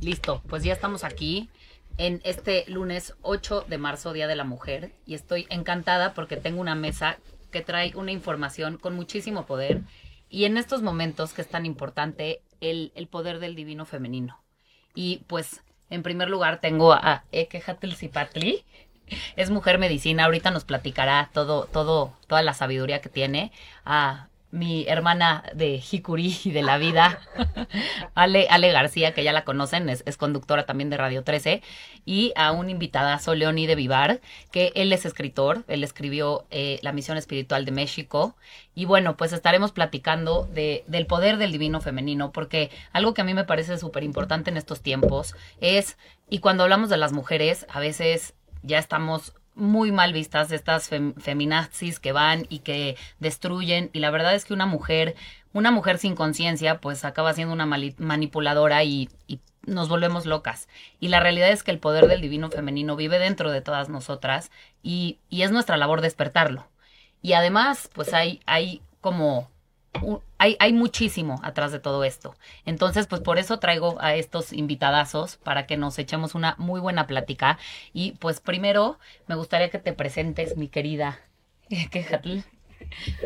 Listo, pues ya estamos aquí en este lunes 8 de marzo, Día de la Mujer, y estoy encantada porque tengo una mesa que trae una información con muchísimo poder y en estos momentos que es tan importante el, el poder del divino femenino. Y pues, en primer lugar tengo a Eke Zipatli, es mujer medicina, ahorita nos platicará todo, todo, toda la sabiduría que tiene. A mi hermana de Hikuri y de la vida, Ale, Ale García, que ya la conocen, es, conductora también de Radio 13, y a un invitadazo, Leoni de Vivar, que él es escritor, él escribió eh, La Misión Espiritual de México, y bueno, pues estaremos platicando de, del poder del divino femenino, porque algo que a mí me parece súper importante en estos tiempos es, y cuando hablamos de las mujeres, a veces ya estamos muy mal vistas estas feminazis que van y que destruyen. Y la verdad es que una mujer una mujer sin conciencia pues acaba siendo una manipuladora y, y, nos volvemos locas. Y la realidad es que el poder del divino femenino vive dentro de todas nosotras y, y es nuestra labor despertarlo. Y además pues hay hay como hay, hay muchísimo atrás de todo esto. Entonces, pues por eso traigo a estos invitadazos para que nos echemos una muy buena plática. Y pues primero me gustaría que te presentes, mi querida Quejatl,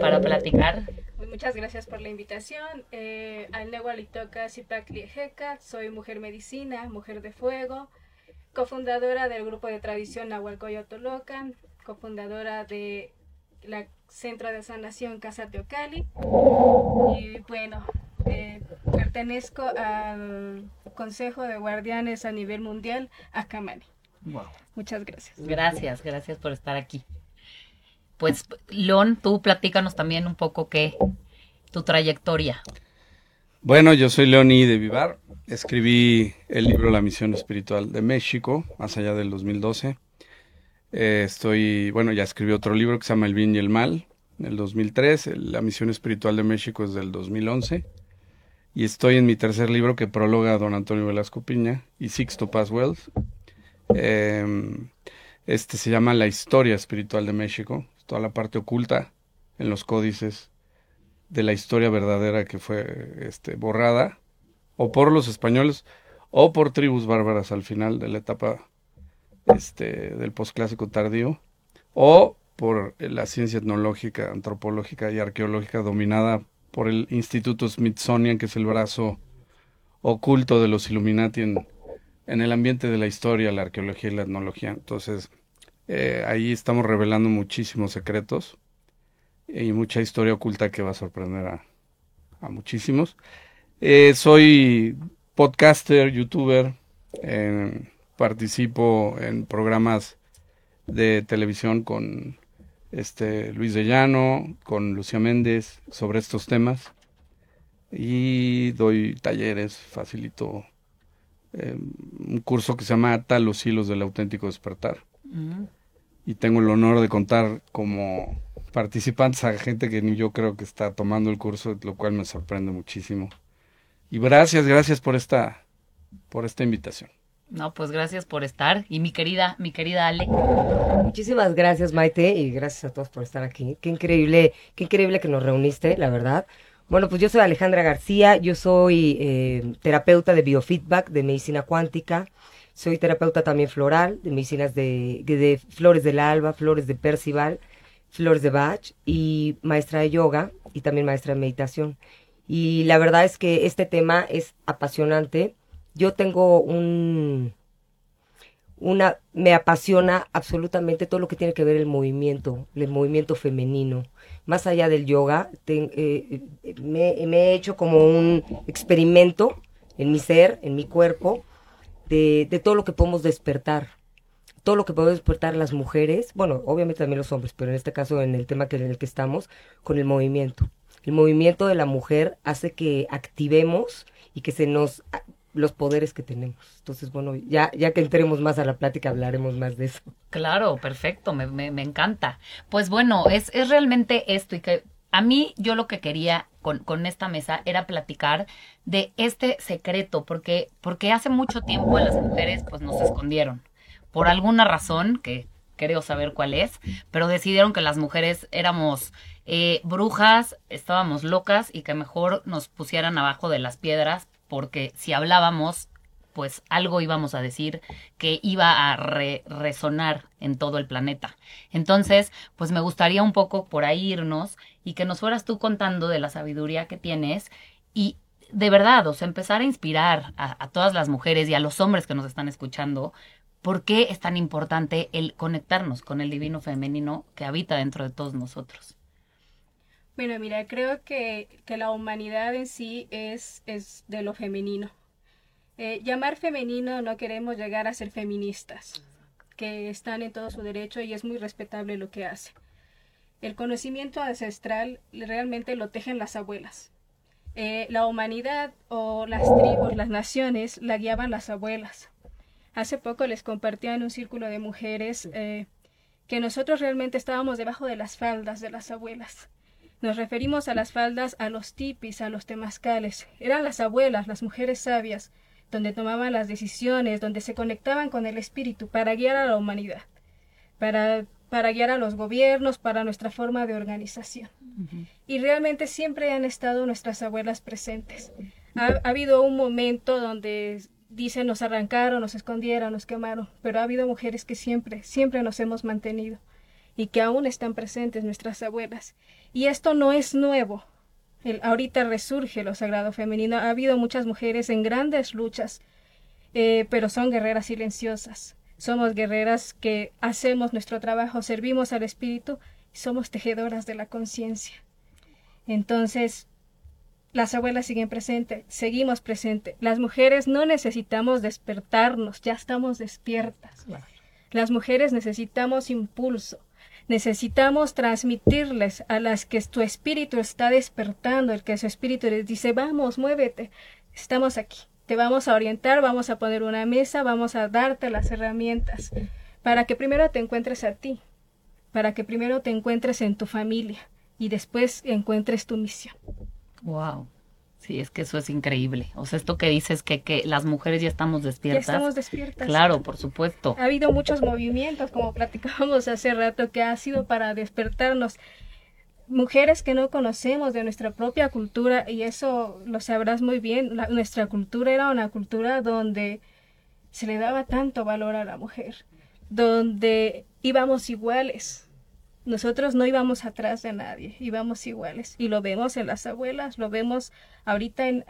para platicar. Pues, muchas gracias por la invitación. Eh, Alnehualitoca Heca, soy mujer medicina, mujer de fuego, cofundadora del grupo de tradición Nahualcoyotolocan, cofundadora de la Centro de Sanación Casa Teocali. Y bueno, eh, pertenezco al Consejo de Guardianes a nivel mundial, Akamani. Wow. Muchas gracias. Gracias, gracias por estar aquí. Pues, León, tú platícanos también un poco qué, tu trayectoria. Bueno, yo soy Leoní de Vivar. Escribí el libro La Misión Espiritual de México, más allá del 2012. Eh, estoy, bueno, ya escribí otro libro que se llama El bien y el mal, en el 2003. La misión espiritual de México es del 2011. Y estoy en mi tercer libro que prologa a don Antonio Velasco Piña y Sixto Paz Wells. Em, este se llama La historia espiritual de México, toda la parte oculta en los códices de la historia verdadera que fue este, borrada o por los españoles o por tribus bárbaras al final de la etapa este, del posclásico tardío, o por la ciencia etnológica, antropológica y arqueológica dominada por el Instituto Smithsonian, que es el brazo oculto de los Illuminati en, el ambiente de la historia, la arqueología y la etnología. Entonces, eh, ahí estamos revelando muchísimos secretos y mucha historia oculta que va a sorprender a, muchísimos. Eh, soy podcaster, youtuber, participo en programas de televisión con este Luis de Llano, con Lucía Méndez sobre estos temas y doy talleres, facilito em, un curso que se llama Ata los hilos del auténtico despertar. Mm. Y tengo el honor de contar como participantes a gente que ni yo creo que está tomando el curso, lo cual me sorprende muchísimo. Y gracias, gracias por esta, por esta invitación. No, pues gracias por estar. Y mi querida, mi querida Ale. Muchísimas gracias, Maite, y gracias a todos por estar aquí. Qué increíble, qué increíble que nos reuniste, la verdad. Bueno, pues yo soy Alejandra García, yo soy eh, terapeuta de biofeedback, de medicina cuántica. Soy terapeuta también floral, de medicinas de, de flores del alba, flores de Percival, flores de Bach, y maestra de yoga y también maestra de meditación. Y la verdad es que este tema es apasionante yo tengo un una me apasiona absolutamente todo lo que tiene que ver el movimiento, el movimiento femenino. Más allá del yoga, eh, me, he hecho como un experimento en mi ser, en mi cuerpo, de, de todo lo que podemos despertar todo lo que podemos despertar las mujeres, bueno, obviamente también los hombres, pero en este caso en el tema que, en el que estamos, con el movimiento. El movimiento de la mujer hace que activemos y que se nos los poderes que tenemos. Entonces, bueno, ya, ya que entremos más a la plática hablaremos más de eso. Claro, perfecto, me, me, me encanta. Pues bueno, es, es realmente esto y que a mí yo lo que quería con, con, esta mesa era platicar de este secreto, porque, porque hace mucho tiempo las mujeres pues nos escondieron. Por alguna razón, que creo saber cuál es, pero decidieron que las mujeres éramos eh, brujas, estábamos locas y que mejor nos pusieran abajo de las piedras porque si hablábamos, pues algo íbamos a decir que iba a resonar en todo el planeta. Entonces, pues me gustaría un poco por ahí irnos y que nos fueras tú contando de la sabiduría que tienes y de verdad, o sea, empezar a inspirar a, a todas las mujeres y a los hombres que nos están escuchando por qué es tan importante el conectarnos con el divino femenino que habita dentro de todos nosotros. Bueno, mira, creo que, que la humanidad en sí es, es de lo femenino. Eh, llamar femenino no queremos llegar a ser feministas, que están en todo su derecho y es muy respetable lo que hacen. El conocimiento ancestral realmente lo tejen las abuelas. Eh, la humanidad o las tribus, las naciones, la guiaban las abuelas. Hace poco les compartía en un círculo de mujeres eh, que nosotros realmente estábamos debajo de las faldas de las abuelas. Nos referimos a las faldas, a los tipis, a los temazcales. Eran las abuelas, las mujeres sabias, donde tomaban las decisiones, donde se conectaban con el espíritu para guiar a la humanidad, para, para guiar a los gobiernos, para nuestra forma de organización. Uh -huh. Y realmente siempre han estado nuestras abuelas presentes. Ha, ha, habido un momento donde dicen nos arrancaron, nos escondieron, nos quemaron, pero ha habido mujeres que siempre, siempre nos hemos mantenido y que aún están presentes nuestras abuelas. Y esto no es nuevo. El, ahorita resurge lo sagrado femenino. Ha habido muchas mujeres en grandes luchas, eh, pero son guerreras silenciosas. Somos guerreras que hacemos nuestro trabajo, servimos al espíritu y somos tejedoras de la conciencia. Entonces, las abuelas siguen presentes, seguimos presentes. Las mujeres no necesitamos despertarnos, ya estamos despiertas. Las mujeres necesitamos impulso, necesitamos transmitirles a las que tu espíritu está despertando, el que su espíritu les dice, vamos, muévete, estamos aquí, te vamos a orientar, vamos a poner una mesa, vamos a darte las herramientas para que primero te encuentres a ti, para que primero te encuentres en tu familia y después encuentres tu misión. Wow. Sí, es que eso es increíble. O sea, esto que dices que, que las mujeres ya estamos despiertas. Ya estamos despiertas. Claro, por supuesto. Ha habido muchos movimientos, como platicábamos hace rato, que ha sido para despertarnos. Mujeres que no conocemos de nuestra propia cultura, y eso lo sabrás muy bien, la, nuestra cultura era una cultura donde se le daba tanto valor a la mujer, donde íbamos iguales, nosotros no íbamos atrás de nadie, íbamos iguales. Y lo vemos en las abuelas, lo vemos ahorita en,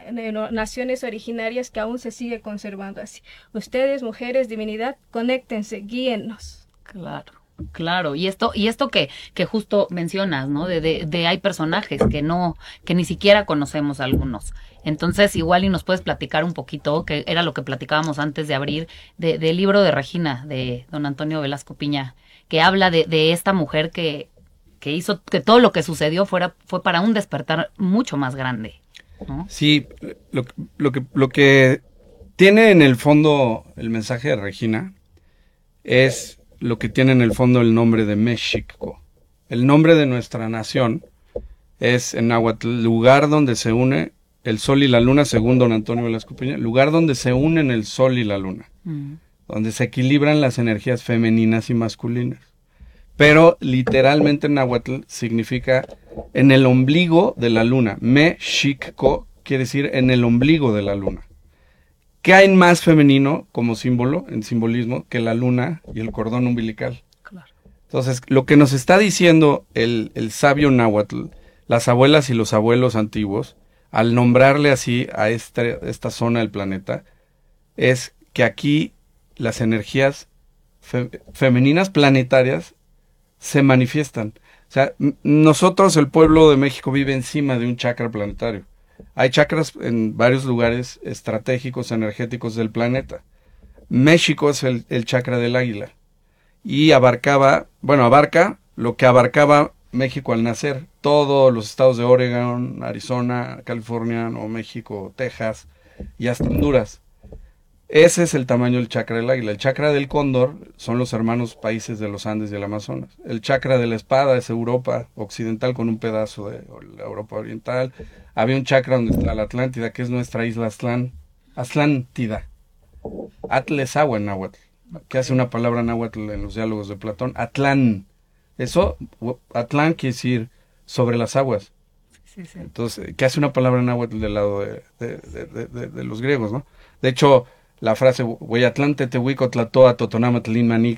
naciones originarias que aún se sigue conservando así. Ustedes, mujeres, divinidad, conéctense, guíennos. Claro. Claro, y esto, y esto que, que justo mencionas, ¿no? De, de, de, hay personajes que no, que ni siquiera conocemos algunos. Entonces, igual y nos puedes platicar un poquito, que era lo que platicábamos antes de abrir, de, del libro de Regina, de don Antonio Velasco Piña, que habla de, de esta mujer que, que hizo que todo lo que sucedió fuera, fue para un despertar mucho más grande. ¿no? Sí, lo, lo, que, lo que tiene en el fondo el mensaje de Regina es lo que tiene en el fondo el nombre de México. El nombre de nuestra nación es en Nahuatl, lugar donde se une el sol y la luna, según don Antonio Velasco Piña, lugar donde se unen el sol y la luna, mm. Donde se equilibran las energías femeninas y masculinas. Pero literalmente en Nahuatl significa en el ombligo de la luna. México quiere decir en el ombligo de la luna. ¿Qué hay más femenino como símbolo, en simbolismo, que la luna y el cordón umbilical? Claro. Entonces, lo que nos está diciendo el, el sabio náhuatl, las abuelas y los abuelos antiguos, al nombrarle así a este, esta zona del planeta, es que aquí las energías fe, femeninas planetarias se manifiestan. O sea, nosotros, el pueblo de México, vive encima de un chakra planetario. Hay chakras en varios lugares estratégicos, energéticos del planeta. México es el, el, chakra del águila. Y abarcaba, bueno, abarca lo que abarcaba México al nacer. Todos los estados de Oregon, Arizona, California, Nuevo México, Texas y hasta Honduras. Ese es el tamaño del chakra del águila. El chakra del cóndor son los hermanos países de los Andes y el Amazonas. El chakra de la espada es Europa occidental con un pedazo de Europa oriental. Había un chakra donde está la Atlántida, que es nuestra isla Aztlán. Atlántida. Atlesawa en náhuatl. Que hace una palabra náhuatl en los diálogos de Platón. Atlán. Eso, Atlán quiere decir sobre las aguas. Sí, sí. Entonces, ¿qué hace una palabra náhuatl del lado de, de, de, de, de los griegos, no? De hecho, la frase Hueyatlante Tehuico Tlatoa Totonamatl que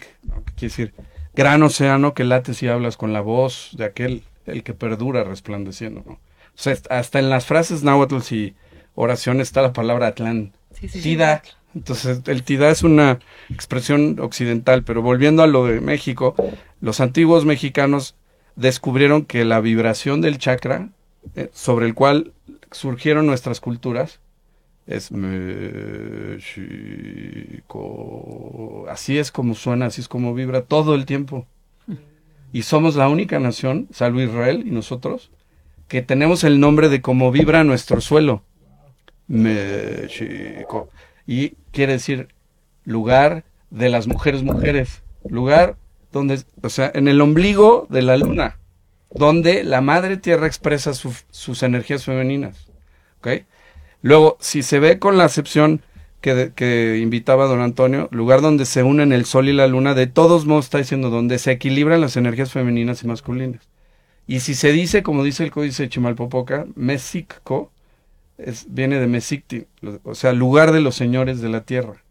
quiere decir gran océano que late si hablas con la voz de aquel el que perdura resplandeciendo, ¿no? O sea, hasta en las frases náhuatl y oraciones está la palabra Atlán. Sí, sí, sí. Tida. Entonces, el Tida es una expresión occidental, pero volviendo a lo de México, los antiguos mexicanos descubrieron que la vibración del chakra eh, sobre el cual surgieron nuestras culturas es México. Así es como suena, así es como vibra todo el tiempo. Y somos la única nación, salvo Israel y nosotros, que tenemos el nombre de cómo vibra nuestro suelo. México. Y quiere decir lugar de las mujeres mujeres. Lugar donde, o sea, en el ombligo de la luna, donde la madre tierra expresa su, sus energías femeninas. ¿Ok? Luego, si se ve con la acepción que, que, invitaba don Antonio, lugar donde se unen el sol y la luna, de todos modos está diciendo donde se equilibran las energías femeninas y masculinas. Y si se dice, como dice el códice de Chimalpopoca, Mesicco, es, viene de Mesicti, o sea, lugar de los señores de la tierra.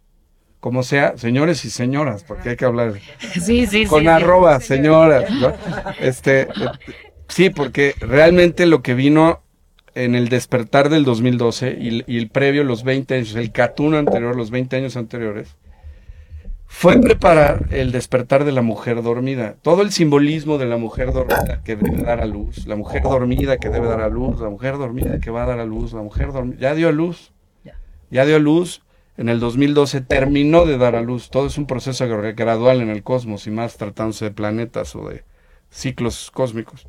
Como sea, señores y señoras, porque hay que hablar sí, sí, con sí, arroba, señoras. ¿no? Este, sí, porque realmente lo que vino en el despertar del 2012 y, y, el previo, los 20 años, el Catuno anterior, los 20 años anteriores, fue preparar el despertar de la mujer dormida. Todo el simbolismo de la mujer dormida que debe dar a luz, la mujer dormida que debe dar a luz, la mujer dormida que va a dar a luz, la mujer dormida, ya dio a luz, ya dio a luz. En el 2012 terminó de dar a luz. Todo es un proceso gradual en el cosmos y más tratándose de planetas o de ciclos cósmicos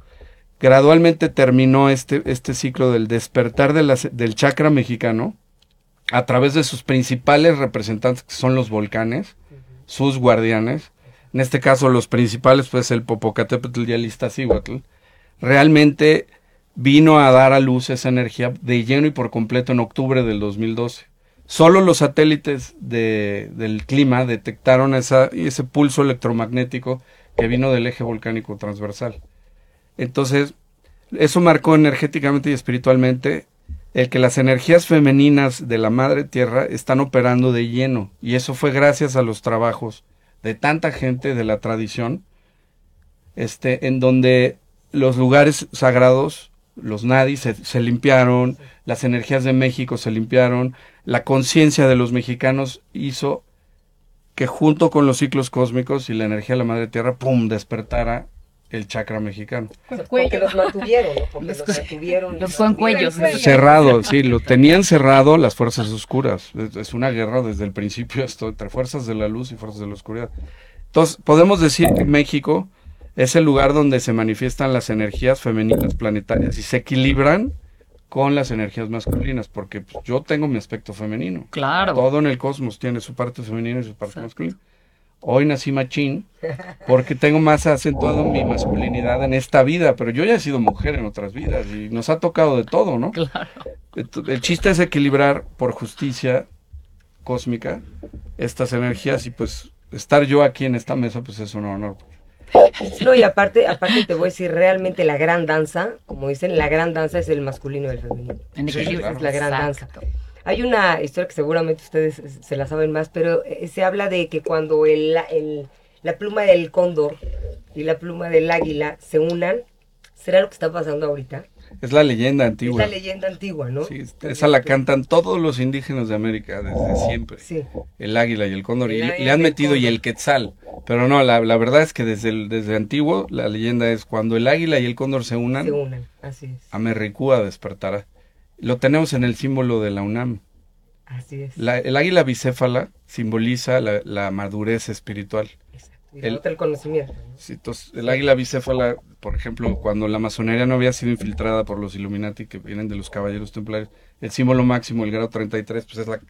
gradualmente terminó este, este ciclo del despertar de la, del chakra mexicano a través de sus principales representantes, que son los volcanes, uh -huh. sus guardianes. En este caso, los principales, pues el Popocatépetl y el Iztaccíhuatl. Realmente vino a dar a luz esa energía de lleno y por completo en octubre del 2012. Solo los satélites de, del clima detectaron esa, ese pulso electromagnético que vino del eje volcánico transversal. Entonces, eso marcó energéticamente y espiritualmente el que las energías femeninas de la madre tierra están operando de lleno. Y eso fue gracias a los trabajos de tanta gente de la tradición, este, en donde los lugares sagrados, los nadis, se, se limpiaron, las energías de México se limpiaron, la conciencia de los mexicanos hizo que junto con los ciclos cósmicos y la energía de la madre tierra, ¡pum!, despertara el chakra mexicano. Porque los mantuvieron, ¿no? Porque los, los mantuvieron. Los con cuellos. Cerrado, sí, lo tenían cerrado las fuerzas oscuras. Es, es, una guerra desde el principio esto, entre fuerzas de la luz y fuerzas de la oscuridad. Entonces, podemos decir que México es el lugar donde se manifiestan las energías femeninas planetarias y se equilibran con las energías masculinas, porque pues, yo tengo mi aspecto femenino. Claro. Todo en el cosmos tiene su parte femenina y su parte Exacto. masculina hoy nací machín porque tengo más acentuado mi masculinidad en esta vida, pero yo ya he sido mujer en otras vidas y nos ha tocado de todo, ¿no? Claro. El chiste es equilibrar por justicia cósmica estas energías y pues estar yo aquí en esta mesa pues es un honor. No, y aparte, aparte te voy a decir, realmente la gran danza, como dicen, la gran danza es el masculino y el femenino. En Sí, claro. Es la gran Exacto. danza. Hay una historia que seguramente ustedes se la saben más, pero eh, se habla de que cuando el, el, la pluma del cóndor y la pluma del águila se unan, ¿será lo que está pasando ahorita? Es la leyenda antigua. Es la leyenda antigua, ¿no? Sí, esa la cantan todos los indígenas de América desde siempre. Sí. El águila y el cóndor. El y le han metido y el quetzal. Pero no, la, la verdad es que desde, el, desde antiguo la leyenda es cuando el águila y el cóndor se unan, Se unan, así es. Amerricúa despertará. Lo tenemos en el símbolo de la UNAM. Así es. La- el águila bicéfala simboliza la, la madurez espiritual. Exacto. Y la el- conocimiento. ¿no? Sí, entonces, el águila bicéfala, por ejemplo, cuando la masonería no había sido infiltrada por los Illuminati que vienen de los caballeros templarios, el símbolo máximo, el grado 33, pues es la,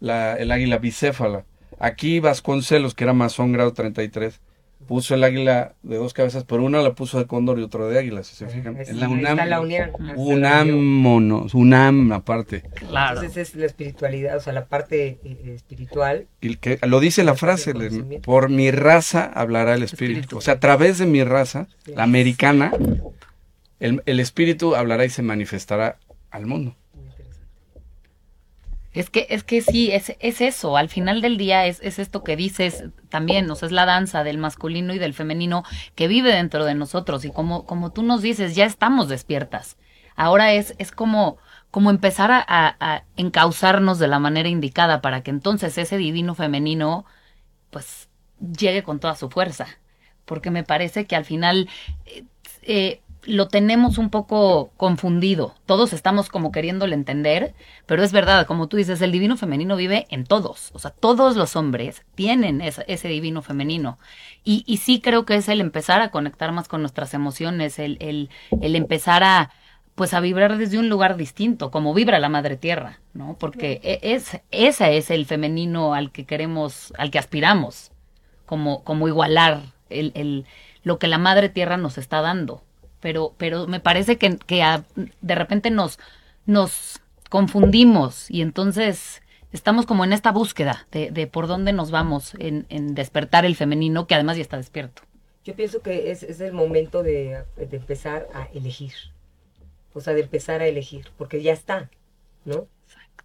la, el águila bicéfala. Aquí Vasconcelos, que era masón grado 33, puso el águila de dos cabezas, pero una la puso de cóndor y otro de águila, si se fijan. Es- En la UNAM. está la unión. UNAM, monos, UNAM aparte. Claro. Entonces es la espiritualidad, o sea, la parte eh, espiritual. Y que, lo dice la frase, le- por mi raza hablará el espíritu. Espíritu. O sea, a través de mi raza, Sí. la americana, el, el espíritu hablará y se manifestará al mundo. Es que, es que sí, es, es eso. Al final del día es, es esto que dices también, o sea, es la danza del masculino y del femenino que vive dentro de nosotros. Y como, como tú nos dices, ya estamos despiertas. Ahora es, es como, como empezar a, a- a encauzarnos de la manera indicada para que entonces ese divino femenino, pues, llegue con toda su fuerza. Porque me parece que al final eh, eh, lo tenemos un poco confundido. Todos estamos como queriéndole entender, pero es verdad, como tú dices, el divino femenino vive en todos. O sea, todos los hombres tienen esa- ese divino femenino. Y, y sí creo que es el empezar a conectar más con nuestras emociones, el, el, el empezar a pues a vibrar desde un lugar distinto, como vibra la madre tierra, ¿no? Porque e- es, ese es el femenino al que queremos, al que aspiramos, como, como igualar el, el, lo que la madre tierra nos está dando. Pero, pero me parece que, que a- de repente nos, nos confundimos y entonces estamos como en esta búsqueda de, de por dónde nos vamos en, en despertar el femenino, que además ya está despierto. Yo pienso que es, es el momento de, de empezar a elegir. O sea, de empezar a elegir, porque ya está, ¿no? O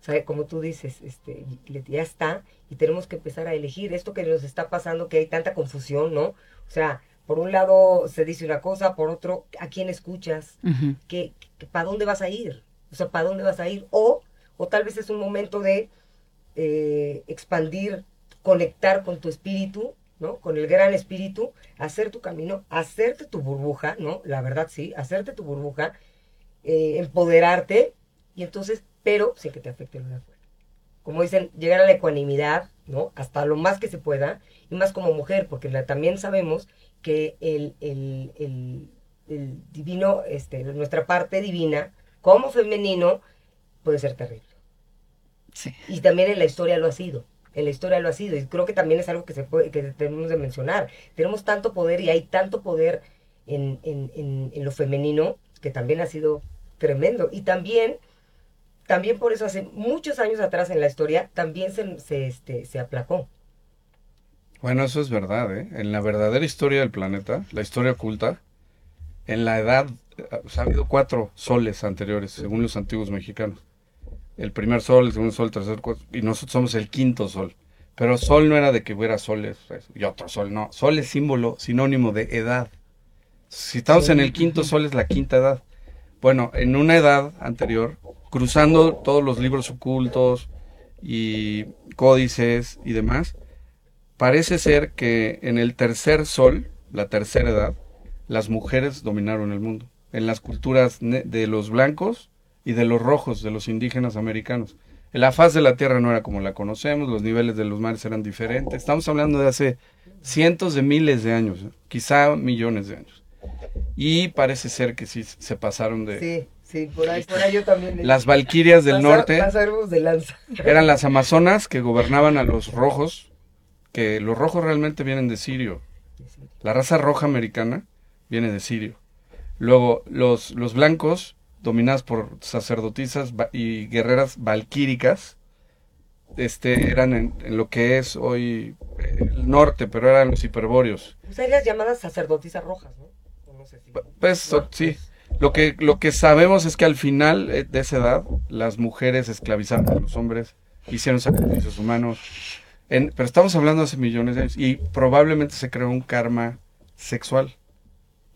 sea, como tú dices, este, ya está y tenemos que empezar a elegir esto que nos está pasando, que hay tanta confusión, ¿no? O sea, por un lado se dice una cosa, por otro, ¿a quién escuchas? Ujú. ¿Qué, ¿Para dónde vas a ir? O sea, ¿para dónde vas a ir? O, o tal vez es un momento de eh, expandir, conectar con tu espíritu, ¿no? Con el gran espíritu, hacer tu camino, hacerte tu burbuja, ¿no? La verdad sí, hacerte tu burbuja, eh, empoderarte, y entonces, pero sin que te afecte lo de afuera. Como dicen, llegar a la ecuanimidad, ¿no? Hasta lo más que se pueda, y más como mujer, porque la- también sabemos que el, el, el, el divino, este, nuestra parte divina, como femenino, puede ser terrible. Sí. Y también en la historia lo ha sido. En la historia lo ha sido. Y creo que también es algo que, se puede, que tenemos de mencionar. Tenemos tanto poder y hay tanto poder en, en, en, en lo femenino que también ha sido tremendo. Y también, también por eso hace muchos años atrás en la historia, también se, se, este, se aplacó. Bueno, eso es verdad, ¿eh? En la verdadera historia del planeta, la historia oculta, en la edad, eh, ha habido cuatro soles anteriores, según los antiguos mexicanos. El primer sol, el segundo sol, el tercer, cuarto, y nosotros somos el quinto sol. Pero sol no era de que hubiera soles pues, y otro sol, no. Sol es símbolo, sinónimo de edad. Si estamos en el quinto sol es la quinta edad. Bueno, en una edad anterior, cruzando todos los libros ocultos y códices y demás, Parece ser que en el tercer sol, la tercera edad, las mujeres dominaron el mundo. En las culturas de los blancos y de los rojos, de los indígenas americanos. La faz de la Tierra no era como la conocemos, los niveles de los mares eran diferentes. Estamos hablando de hace cientos de miles de años, ¿eh? quizá millones de años. Y parece ser que sí se pasaron de... Sí, sí, por ahí, por ahí yo también. Las valquirias del norte pasaremos de lanza. eran las amazonas que gobernaban a los rojos, que los rojos realmente vienen de Sirio. La raza roja americana viene de Sirio. Luego, los, los blancos, dominados por sacerdotisas y guerreras valquíricas, este, eran en, en lo que es hoy eh, el norte, pero eran los hiperbóreos. Pues hay las llamadas sacerdotisas rojas, ¿no? O no sé si- Pues No, sí, lo que, lo que sabemos es que al final eh, de esa edad, las mujeres esclavizaron a los hombres, hicieron sacrificios humanos. En- pero estamos hablando hace millones de años y probablemente se creó un karma sexual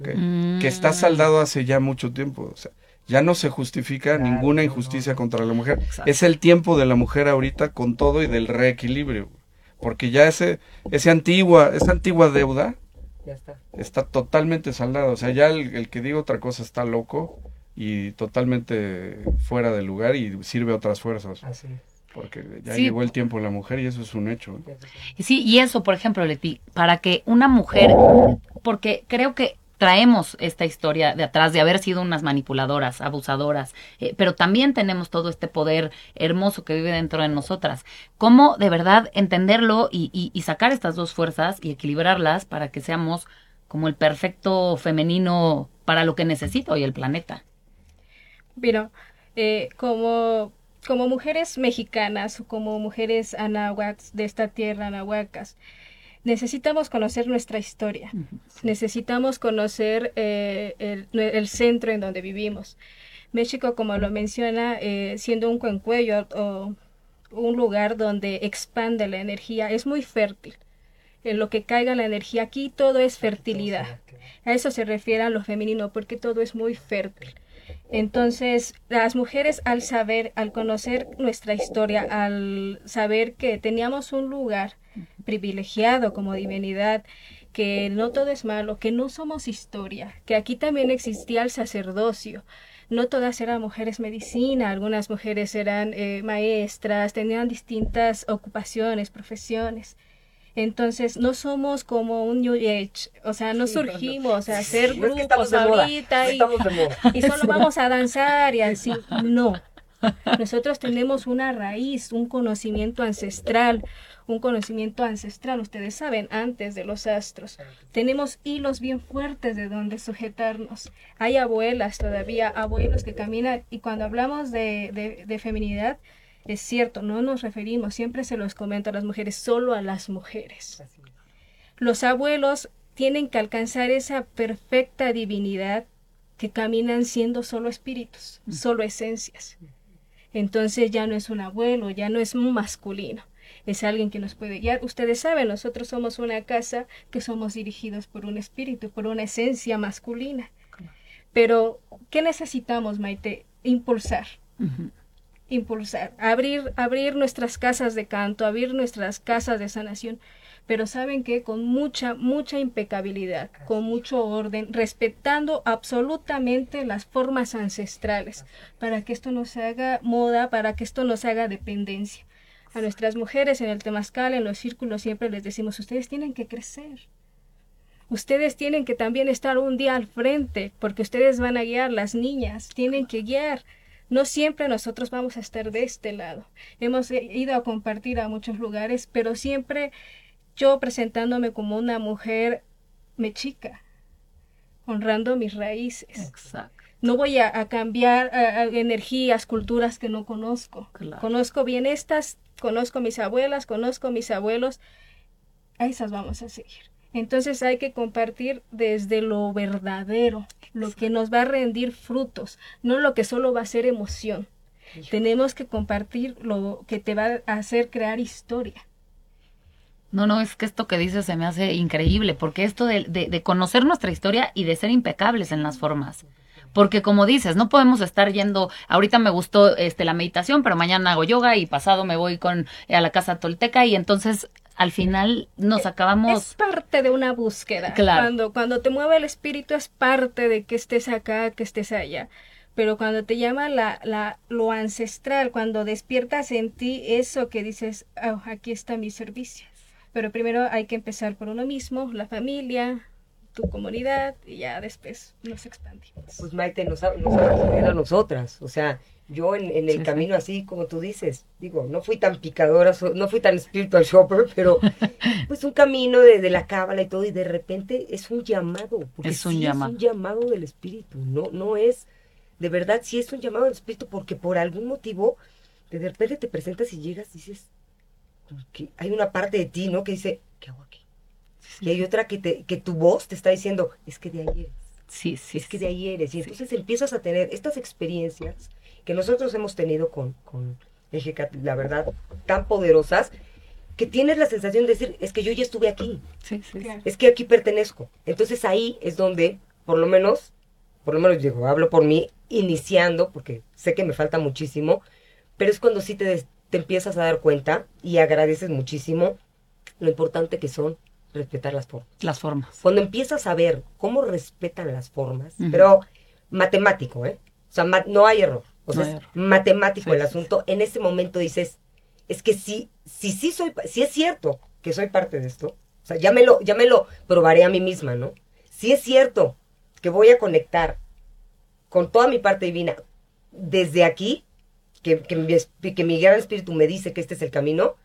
que está saldado hace ya mucho tiempo. O sea, ya no se justifica Claro, ninguna injusticia no. contra la mujer. Exacto. Es el tiempo de la mujer ahorita con todo y del reequilibrio. Porque ya ese, ese antigua, esa antigua deuda Ya está. está totalmente saldado. O sea, ya el, el que diga otra cosa está loco y totalmente fuera de lugar y sirve a otras fuerzas. Así es. Porque ya Sí. llegó el tiempo de la mujer y eso es un hecho. Sí, y eso, por ejemplo, Leti, para que una mujer, porque creo que traemos esta historia de atrás de haber sido unas manipuladoras, abusadoras, eh, pero también tenemos todo este poder hermoso que vive dentro de nosotras. ¿Cómo de verdad entenderlo y, y sacar estas dos fuerzas y equilibrarlas para que seamos como el perfecto femenino para lo que necesita hoy el planeta? Pero eh, como, como mujeres mexicanas o como mujeres anahuacs de esta tierra, anahuacas, necesitamos conocer nuestra historia, necesitamos conocer eh, el, centro en donde vivimos. México, como lo menciona, eh, siendo un cuencuello o un lugar donde expande la energía, es muy fértil. En lo que caiga la energía aquí, todo es fertilidad. A eso se refiere a lo femenino, porque todo es muy fértil. Entonces, las mujeres al saber, al conocer nuestra historia, al saber que teníamos un lugar privilegiado como divinidad, que no todo es malo, que no somos historia, que aquí también existía el sacerdocio. No todas eran mujeres medicina, algunas mujeres eran eh, maestras, tenían distintas ocupaciones, profesiones. Entonces, no somos como un New Age, o sea, no surgimos a hacer grupos ahorita y, y, solo vamos a danzar y así. No. Nosotros tenemos una raíz, un conocimiento ancestral, un conocimiento ancestral, ustedes saben, antes de los astros. Tenemos hilos bien fuertes de donde sujetarnos. Hay abuelas todavía, abuelos que caminan y cuando hablamos de, de, de feminidad, es cierto, no nos referimos, siempre se los comento a las mujeres, solo a las mujeres. Los abuelos tienen que alcanzar esa perfecta divinidad que caminan siendo solo espíritus, mm. solo esencias. Entonces ya no es un abuelo, ya no es un masculino, es alguien que nos puede guiar. Ustedes saben, nosotros somos una casa que somos dirigidos por un espíritu, por una esencia masculina. Pero, ¿qué necesitamos, Maite? Impulsar impulsar, abrir, abrir nuestras casas de canto, abrir nuestras casas de sanación, pero saben que con mucha, mucha impecabilidad, con mucho orden, respetando absolutamente las formas ancestrales, para que esto no se haga moda, para que esto no se haga dependencia. A nuestras mujeres en el temazcal, en los círculos, siempre les decimos, ustedes tienen que crecer. Ustedes tienen que también estar un día al frente, porque ustedes van a guiar, las niñas tienen que guiar no siempre nosotros vamos a estar de este lado. Hemos ido a compartir a muchos lugares, pero siempre yo presentándome como una mujer mechica, honrando mis raíces. Exacto. No voy a, cambiar energías, culturas que no conozco. Conozco bien estas, conozco mis abuelas, conozco mis abuelos. A esas vamos a seguir. Entonces hay que compartir desde lo verdadero, lo que nos va a rendir frutos, no lo que solo va a ser emoción. Tenemos que compartir lo que te va a hacer crear historia. No, no, es que esto que dices se me hace increíble, porque esto de, de, conocer nuestra historia y de ser impecables en las formas. Porque como dices, no podemos estar yendo, ahorita me gustó este la meditación, pero mañana hago yoga y pasado me voy con a la casa tolteca y entonces al final nos acabamos... Es parte de una búsqueda. Claro. Cuando, cuando te mueve el espíritu es parte de que estés acá, que estés allá. Pero cuando te llama la, la, lo ancestral, cuando despiertas en ti eso que dices, oh, aquí está mi servicio. Pero primero hay que empezar por uno mismo, la familia, tu comunidad y ya después nos expandimos. Pues Maite nos ha, nos a nosotras, o sea, yo en, el camino así como tú dices, digo, no fui tan picadora, no fui tan spiritual shopper, pero pues un camino de, la cábala y todo y de repente es un llamado, porque es un, llamado. es un llamado del espíritu, no, no es, de verdad sí es un llamado del espíritu porque por algún motivo de repente te presentas y llegas y dices, que hay una parte de ti, ¿no? Que dice, ¿qué hago aquí? Y hay otra que, te, que tu voz te está diciendo, es que de ahí eres. Sí, sí. Es que de ahí eres. Y entonces empiezas a tener estas experiencias que nosotros hemos tenido con, con la verdad, tan poderosas, que tienes la sensación de decir, es que yo ya estuve aquí. Sí, sí, Es que aquí pertenezco. Entonces ahí es donde, por lo menos, por lo menos digo, hablo por mí, iniciando, porque sé que me falta muchísimo, pero es cuando sí te, te empiezas a dar cuenta y agradeces muchísimo lo importante que son respetar las formas. Las formas. Cuando empiezas a ver cómo respetan las formas, pero matemático, ¿eh? O sea, no hay error. O sea, es matemático el asunto. En ese momento dices, es que sí, sí, sí soy, sí es cierto que soy parte de esto. O sea, ya me lo, ya me lo probaré a mí misma, ¿no? Sí es cierto que voy a conectar con toda mi parte divina desde aquí, que, que, mi, que mi gran espíritu me dice que este es el camino,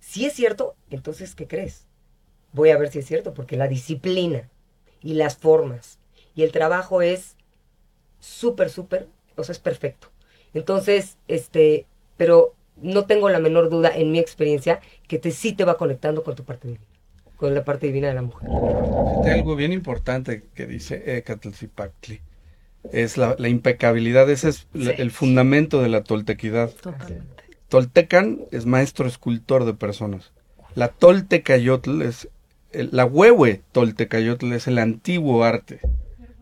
si es cierto, entonces, ¿qué crees? Voy a ver si es cierto, porque la disciplina y las formas y el trabajo es súper, súper, o sea, es perfecto. Entonces, este, pero no tengo la menor duda en mi experiencia que te, sí te va conectando con tu parte divina, con la parte divina de la mujer. Hay algo bien importante que dice Ekatlzipactli. Es la, impecabilidad, ese es el fundamento de la toltequidad. Totalmente. Toltecan es maestro escultor de personas. La toltecayotl es, la huehue toltecayotl es el antiguo arte.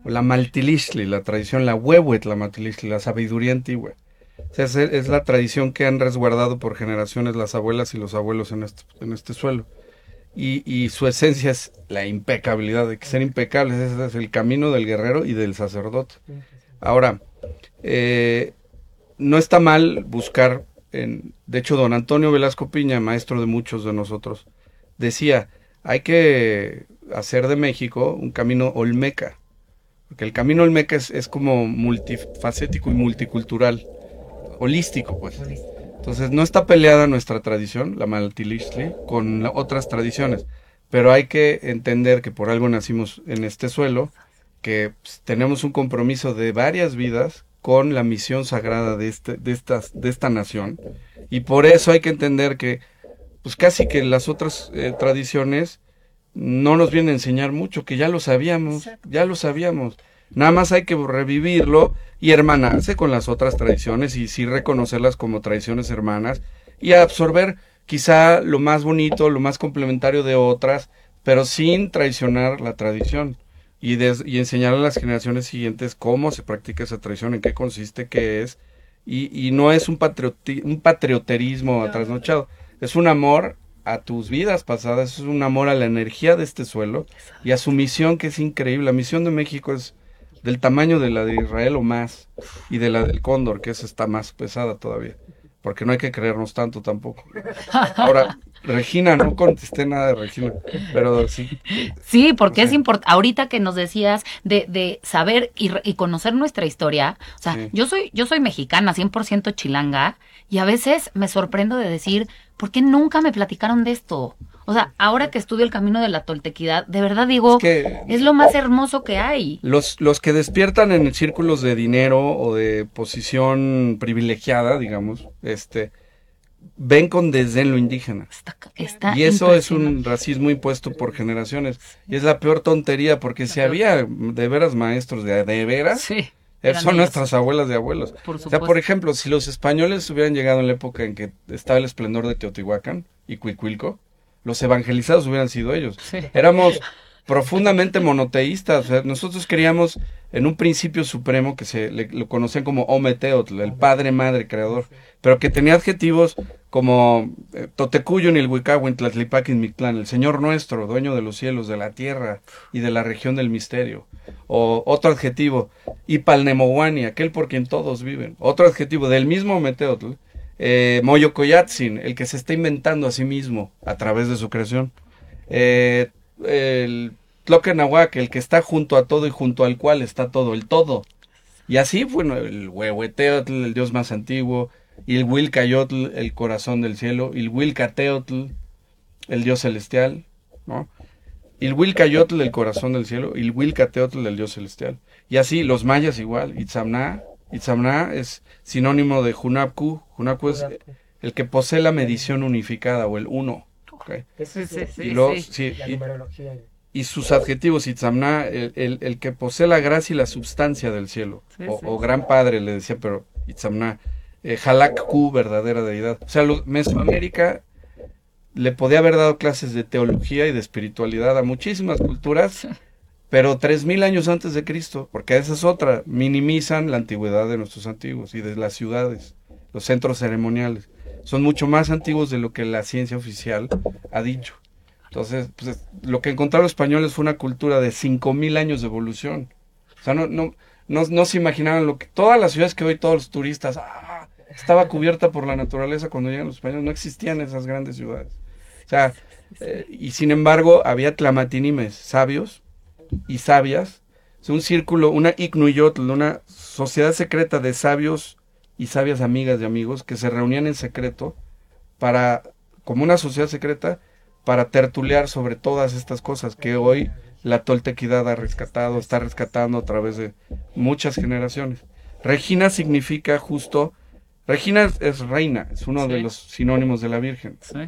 La maltilishli, la tradición, la huehuet, la maltilishli, la sabiduría antigua es, la tradición que han resguardado por generaciones las abuelas y los abuelos en este, este suelo. Y, su esencia es la impecabilidad, de que ser impecables, ese es el camino del guerrero y del sacerdote. Ahora, eh, no está mal buscar, en, de hecho, don Antonio Velasco Piña, maestro de muchos de nosotros, decía, hay que hacer de México un camino olmeca, porque el camino olmeca es, es como multifacético y multicultural holístico, pues. Entonces, no está peleada nuestra tradición, la Maltilishli, con otras tradiciones, pero hay que entender que por algo nacimos en este suelo, que pues, tenemos un compromiso de varias vidas con la misión sagrada de, este, de, estas, de esta nación, y por eso hay que entender que, pues casi que las otras eh, tradiciones no nos vienen a enseñar mucho, que ya lo sabíamos, ya lo sabíamos. Nada más hay que revivirlo y hermanarse con las otras tradiciones y sí reconocerlas como tradiciones hermanas y absorber quizá lo más bonito, lo más complementario de otras, pero sin traicionar la tradición y, y enseñar a las generaciones siguientes cómo se practica esa tradición, en qué consiste, qué es, y, y no es un, un patrioterismo trasnochado, es un amor a tus vidas pasadas, es un amor a la energía de este suelo y a su misión que es increíble. La misión de México es del tamaño de la de Israel o más, y de la del cóndor, que esa está más pesada todavía, porque no hay que creernos tanto tampoco. Ahora, Regina, no contesté nada de Regina, pero sí. Sí, porque es importante, ahorita que nos decías de, de saber y, y, conocer nuestra historia, o sea, yo soy yo soy mexicana, 100% chilanga, y a veces me sorprendo de decir, ¿por qué nunca me platicaron de esto? O sea, ahora que estudio el camino de la toltequidad, de verdad digo, es, que, es lo más hermoso que hay. Los, los que despiertan en círculos de dinero o de posición privilegiada, digamos, este, ven con desdén lo indígena. y eso es un racismo impuesto por generaciones. Y es la peor tontería, porque si había de veras maestros de, de veras, eh, son nuestras abuelas de abuelos. o sea, por ejemplo, si los españoles hubieran llegado en la época en que estaba el esplendor de Teotihuacán y Cuicuilco, los evangelizados hubieran sido ellos. Éramos profundamente monoteístas. nosotros creíamos en un principio supremo que se le, lo conocían como Ometeotl, el padre, madre, creador, pero que tenía adjetivos como eh, Totecuyun, el Huicahuen, Tlatlipaquin, Mictlán, el Señor nuestro, dueño de los cielos, de la tierra y de la región del misterio. O otro adjetivo, Ipalnemowani, aquel por quien todos viven. Otro adjetivo del mismo Ometeotl, eh, Moyo Koyatsin, el que se está inventando a sí mismo a través de su creación. Eh, el Tlokenahuac, el que está junto a todo y junto al cual está todo, el todo. Y así, bueno, el Huehueteotl, el dios más antiguo, y el Wilcayotl, el corazón del cielo, y el Wilcateotl, el dios celestial, ¿no? Y el Wilcayotl, el corazón del cielo, y el Wilcateotl, el dios celestial. Y así, los mayas igual, Itzamná, Itzamná es sinónimo de Junapku. Junapku es el que posee la medición unificada o el uno. Y, sus adjetivos, Itzamná, el, el, que posee la gracia y la substancia del cielo. O, gran padre, le decía, pero Itzamná. Eh, Halakku, verdadera deidad. O sea, Mesoamérica le podía haber dado clases de teología y de espiritualidad a muchísimas culturas pero tres mil años antes de Cristo, porque esa es otra, minimizan la antigüedad de nuestros antiguos y de las ciudades, los centros ceremoniales. Son mucho más antiguos de lo que la ciencia oficial ha dicho. Entonces, pues, lo que encontraron los españoles fue una cultura de cinco mil años de evolución. O sea, no, no, no, no se imaginaban lo que... Todas las ciudades que hoy todos los turistas... ¡ah! estaba cubierta por la naturaleza cuando llegan los españoles. No existían esas grandes ciudades. O sea, eh, y sin embargo había tlamatinimes sabios y sabias Es un círculo, una Ignuyotl, una sociedad secreta de sabios y sabias amigas y amigos que se reunían en secreto para, como una sociedad secreta, para tertulear sobre todas estas cosas que hoy la toltequidad ha rescatado, está rescatando a través de muchas generaciones. Regina significa justo, Regina es, es reina, es uno de los sinónimos de la Virgen. Sí.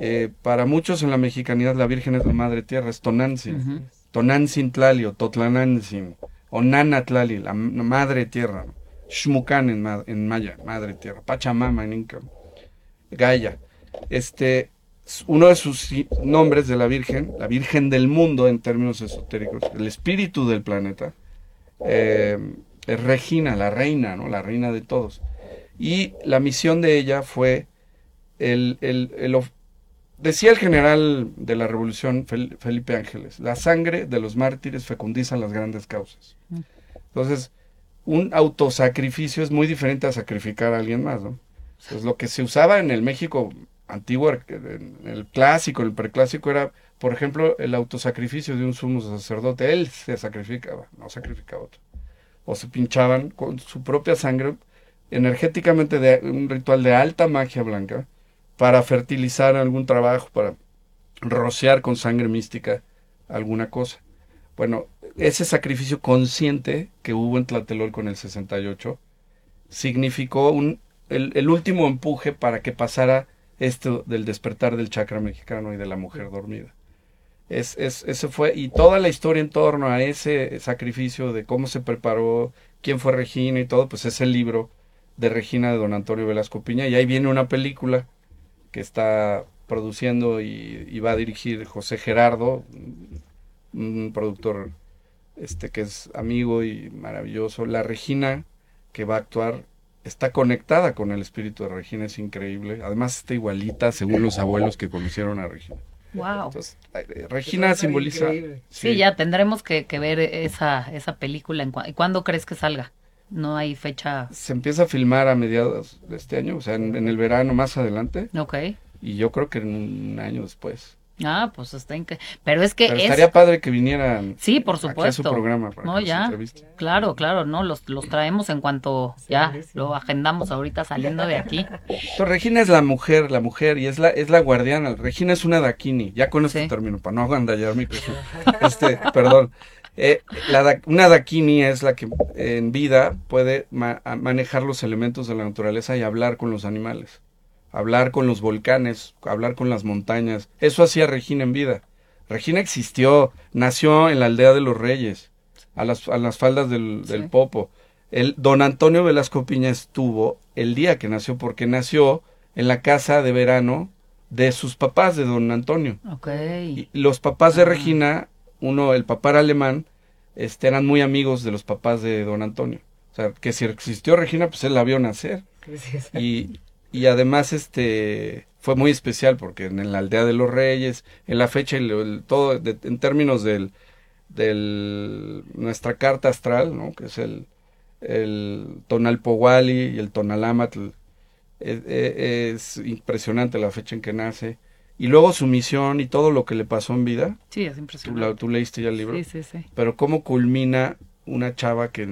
Eh, para muchos en la mexicanidad la Virgen es la Madre Tierra, es Tonantzin. Tonantzin Tlali o Totlanantzin o Nana Tlali, la Madre Tierra. ¿No? Shmucan en, ma- en maya, Madre Tierra. Pachamama en inca. Gaia. Este, uno de sus nombres de la Virgen, la Virgen del mundo en términos esotéricos, el espíritu del planeta, eh, es Regina, la reina, ¿no? La reina de todos. Y la misión de ella fue el, el- el Decía el general de la revolución, Fel- Felipe Ángeles, la sangre de los mártires fecundiza las grandes causas. Mm. Entonces, un autosacrificio es muy diferente a sacrificar a alguien más, ¿no? Entonces, lo que se usaba en el México antiguo, en el clásico, el preclásico, era, por ejemplo, el autosacrificio de un sumo sacerdote. Él se sacrificaba, no sacrificaba otro. O se pinchaban con su propia sangre, energéticamente de un ritual de alta magia blanca, para fertilizar algún trabajo, para rociar con sangre mística alguna cosa. Bueno, ese sacrificio consciente que hubo en Tlatelolco en el 68 significó un, el, último empuje para que pasara esto del despertar del chakra mexicano y de la mujer dormida. Es, es, ese fue, y toda la historia en torno a ese sacrificio de cómo se preparó, quién fue Regina y todo, pues es el libro de Regina de don Antonio Velasco Piña. Y ahí viene una película que está produciendo y, y va a dirigir José Gerardo, un productor este que es amigo y maravilloso. La Regina que va a actuar está conectada con el espíritu de Regina, es increíble. Además está igualita según los abuelos que conocieron a Regina. Wow. Entonces, eh, Regina simboliza... Sí, ya tendremos que, que ver esa, esa película. En cua- ¿Cuándo crees que salga? No hay fecha. Se empieza a filmar a mediados de este año, o sea, en, en el verano más adelante, Ok. y yo creo que en un año después. Ah, pues está increíble. Pero es que Pero es... estaría padre que vinieran Sí, por aquí a su supuesto. programa para No, que ya. Claro, claro, no, los, los traemos en cuanto ya lo agendamos ahorita saliendo de aquí. Entonces, Regina es la mujer, la mujer, y es la, es la guardiana. Regina es una Dakini, ya con este Sí. término, para no agandallar mi. Este, perdón. Eh, la da- una Dakini es la que en vida puede ma- manejar los elementos de la naturaleza y hablar con los animales, hablar con los volcanes, hablar con las montañas. Eso hacía Regina en vida. Regina existió, nació en la aldea de los reyes, a las, a las faldas del, del Sí. Popo. El, don Antonio Velasco Piña estuvo el día que nació, porque nació en la casa de verano de sus papás, de don Antonio. Ok. Y los papás de Ah. Regina, uno, el papá era alemán, este, eran muy amigos de los papás de don Antonio. O sea, que si existió Regina, pues él la vio nacer. Y, y además, este, fue muy especial porque en la aldea de los reyes, en la fecha, y todo, de- en términos del, del, nuestra carta astral, ¿no? Que es el, el Tonalpohuali y el Tonalámatl. Eh, eh, es impresionante la fecha en que nace. Y luego su misión y todo lo que le pasó en vida. Sí, es Tú, impresionante. la- tú leíste ya el libro. Sí, sí, sí. Pero cómo culmina una chava que,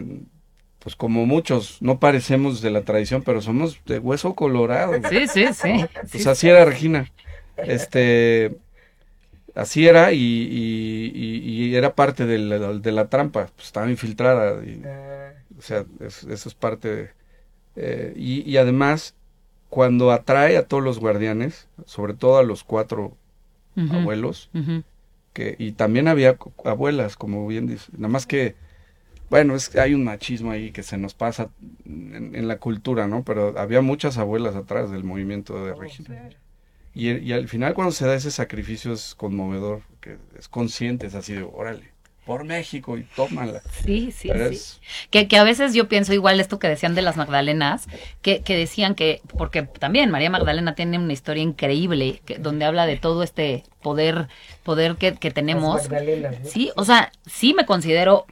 pues como muchos, no parecemos de la tradición, pero somos de hueso colorado. Sí, sí, sí. Pues así era Regina. Este, así era y, y- y- y era parte de la, de la trampa. Pues estaba infiltrada. y- o sea, es- eso es parte de... eh, y, y además, cuando atrae a todos los guardianes, sobre todo a los cuatro abuelos, que y también había abuelas, como bien dice, nada más que, bueno, es que hay un machismo ahí que se nos pasa en, en la cultura, ¿no? Pero había muchas abuelas atrás del movimiento de Regina. Y, y al final cuando se da ese sacrificio es conmovedor, que es consciente, es así de, órale, por México y tómala. Sí, sí, Pero sí. es- Que, que a veces yo pienso igual esto que decían de las Magdalenas, que, que decían que, porque también María Magdalena tiene una historia increíble, que, donde habla de todo este poder, poder que, que tenemos. Sí, o sea, sí me considero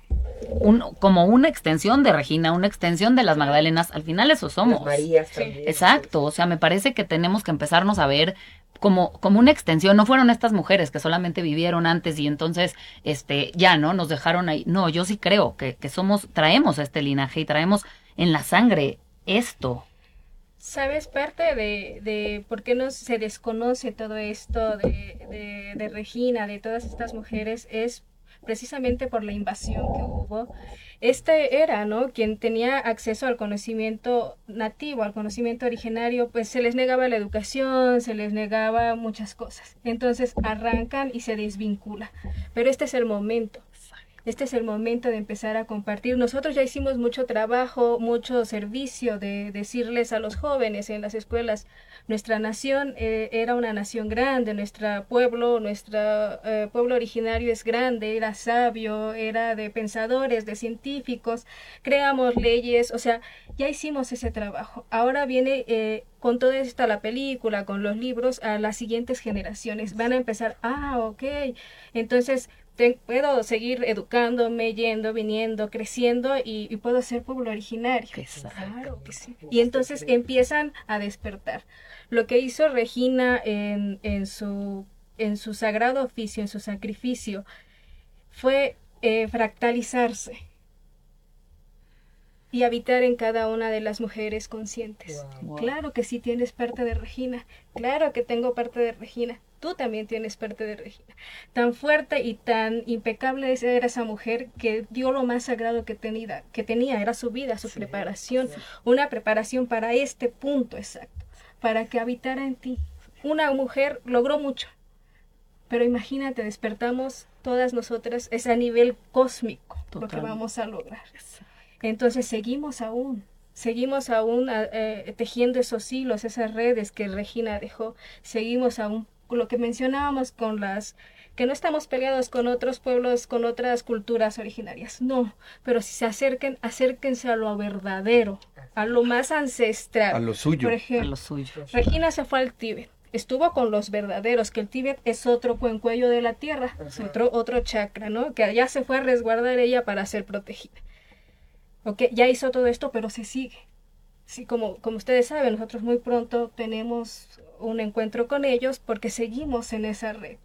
un, como una extensión de Regina, una extensión de las Magdalenas. Al final eso somos. Marías también. Exacto, o sea, me parece que tenemos que empezarnos a ver como, como una extensión, no fueron estas mujeres que solamente vivieron antes y entonces, este, ya, ¿no? Nos dejaron ahí. No, yo sí creo que, que somos, traemos este linaje y traemos en la sangre esto. ¿Sabes? Parte de, de por qué no se desconoce todo esto de, de, de Regina, de todas estas mujeres, es precisamente por la invasión que hubo. Este era, ¿no? Quien tenía acceso al conocimiento nativo, al conocimiento originario, pues se les negaba la educación, se les negaba muchas cosas. Entonces arrancan y se desvincula. Pero este es el momento. Este es el momento de empezar a compartir. Nosotros ya hicimos mucho trabajo, mucho servicio de decirles a los jóvenes en las escuelas, nuestra nación eh, era una nación grande, nuestro pueblo, nuestro eh, pueblo originario es grande, era sabio, era de pensadores, de científicos, creamos leyes, o sea, ya hicimos ese trabajo. Ahora viene eh, con toda esta la película, con los libros, a las siguientes generaciones. Van a empezar, ah, ok, entonces puedo seguir educándome, yendo, viniendo, creciendo y, puedo ser pueblo originario. Claro que sí. Y entonces empiezan a despertar. Lo que hizo Regina en, en, su, en su sagrado oficio, en su sacrificio, fue eh, fractalizarse y habitar en cada una de las mujeres conscientes. Claro que sí tienes parte de Regina, claro que tengo parte de Regina, tú también tienes parte de Regina. Tan fuerte y tan impecable era esa mujer que dio lo más sagrado que tenía, que tenía era su vida, su preparación, una preparación para este punto exacto, para que habitara en ti. Una mujer logró mucho, pero imagínate, despertamos todas nosotras, es a nivel cósmico lo que vamos a lograr. Entonces seguimos aún, seguimos aún eh, tejiendo esos hilos, esas redes que Regina dejó, seguimos aún lo que mencionábamos con las que no estamos peleados con otros pueblos, con otras culturas originarias, no, pero si se acerquen, acérquense a lo verdadero, a lo más ancestral. A lo suyo. Por ejemplo, a lo suyo. Regina se fue al Tíbet, estuvo con los verdaderos, que el Tíbet es otro cuencuello de la tierra, es otro, otro chakra, ¿no? Que allá se fue a resguardar ella para ser protegida. Ok, ya hizo todo esto, pero se sigue. Sí, como, como ustedes saben, nosotros muy pronto tenemos un encuentro con ellos porque seguimos en esa red.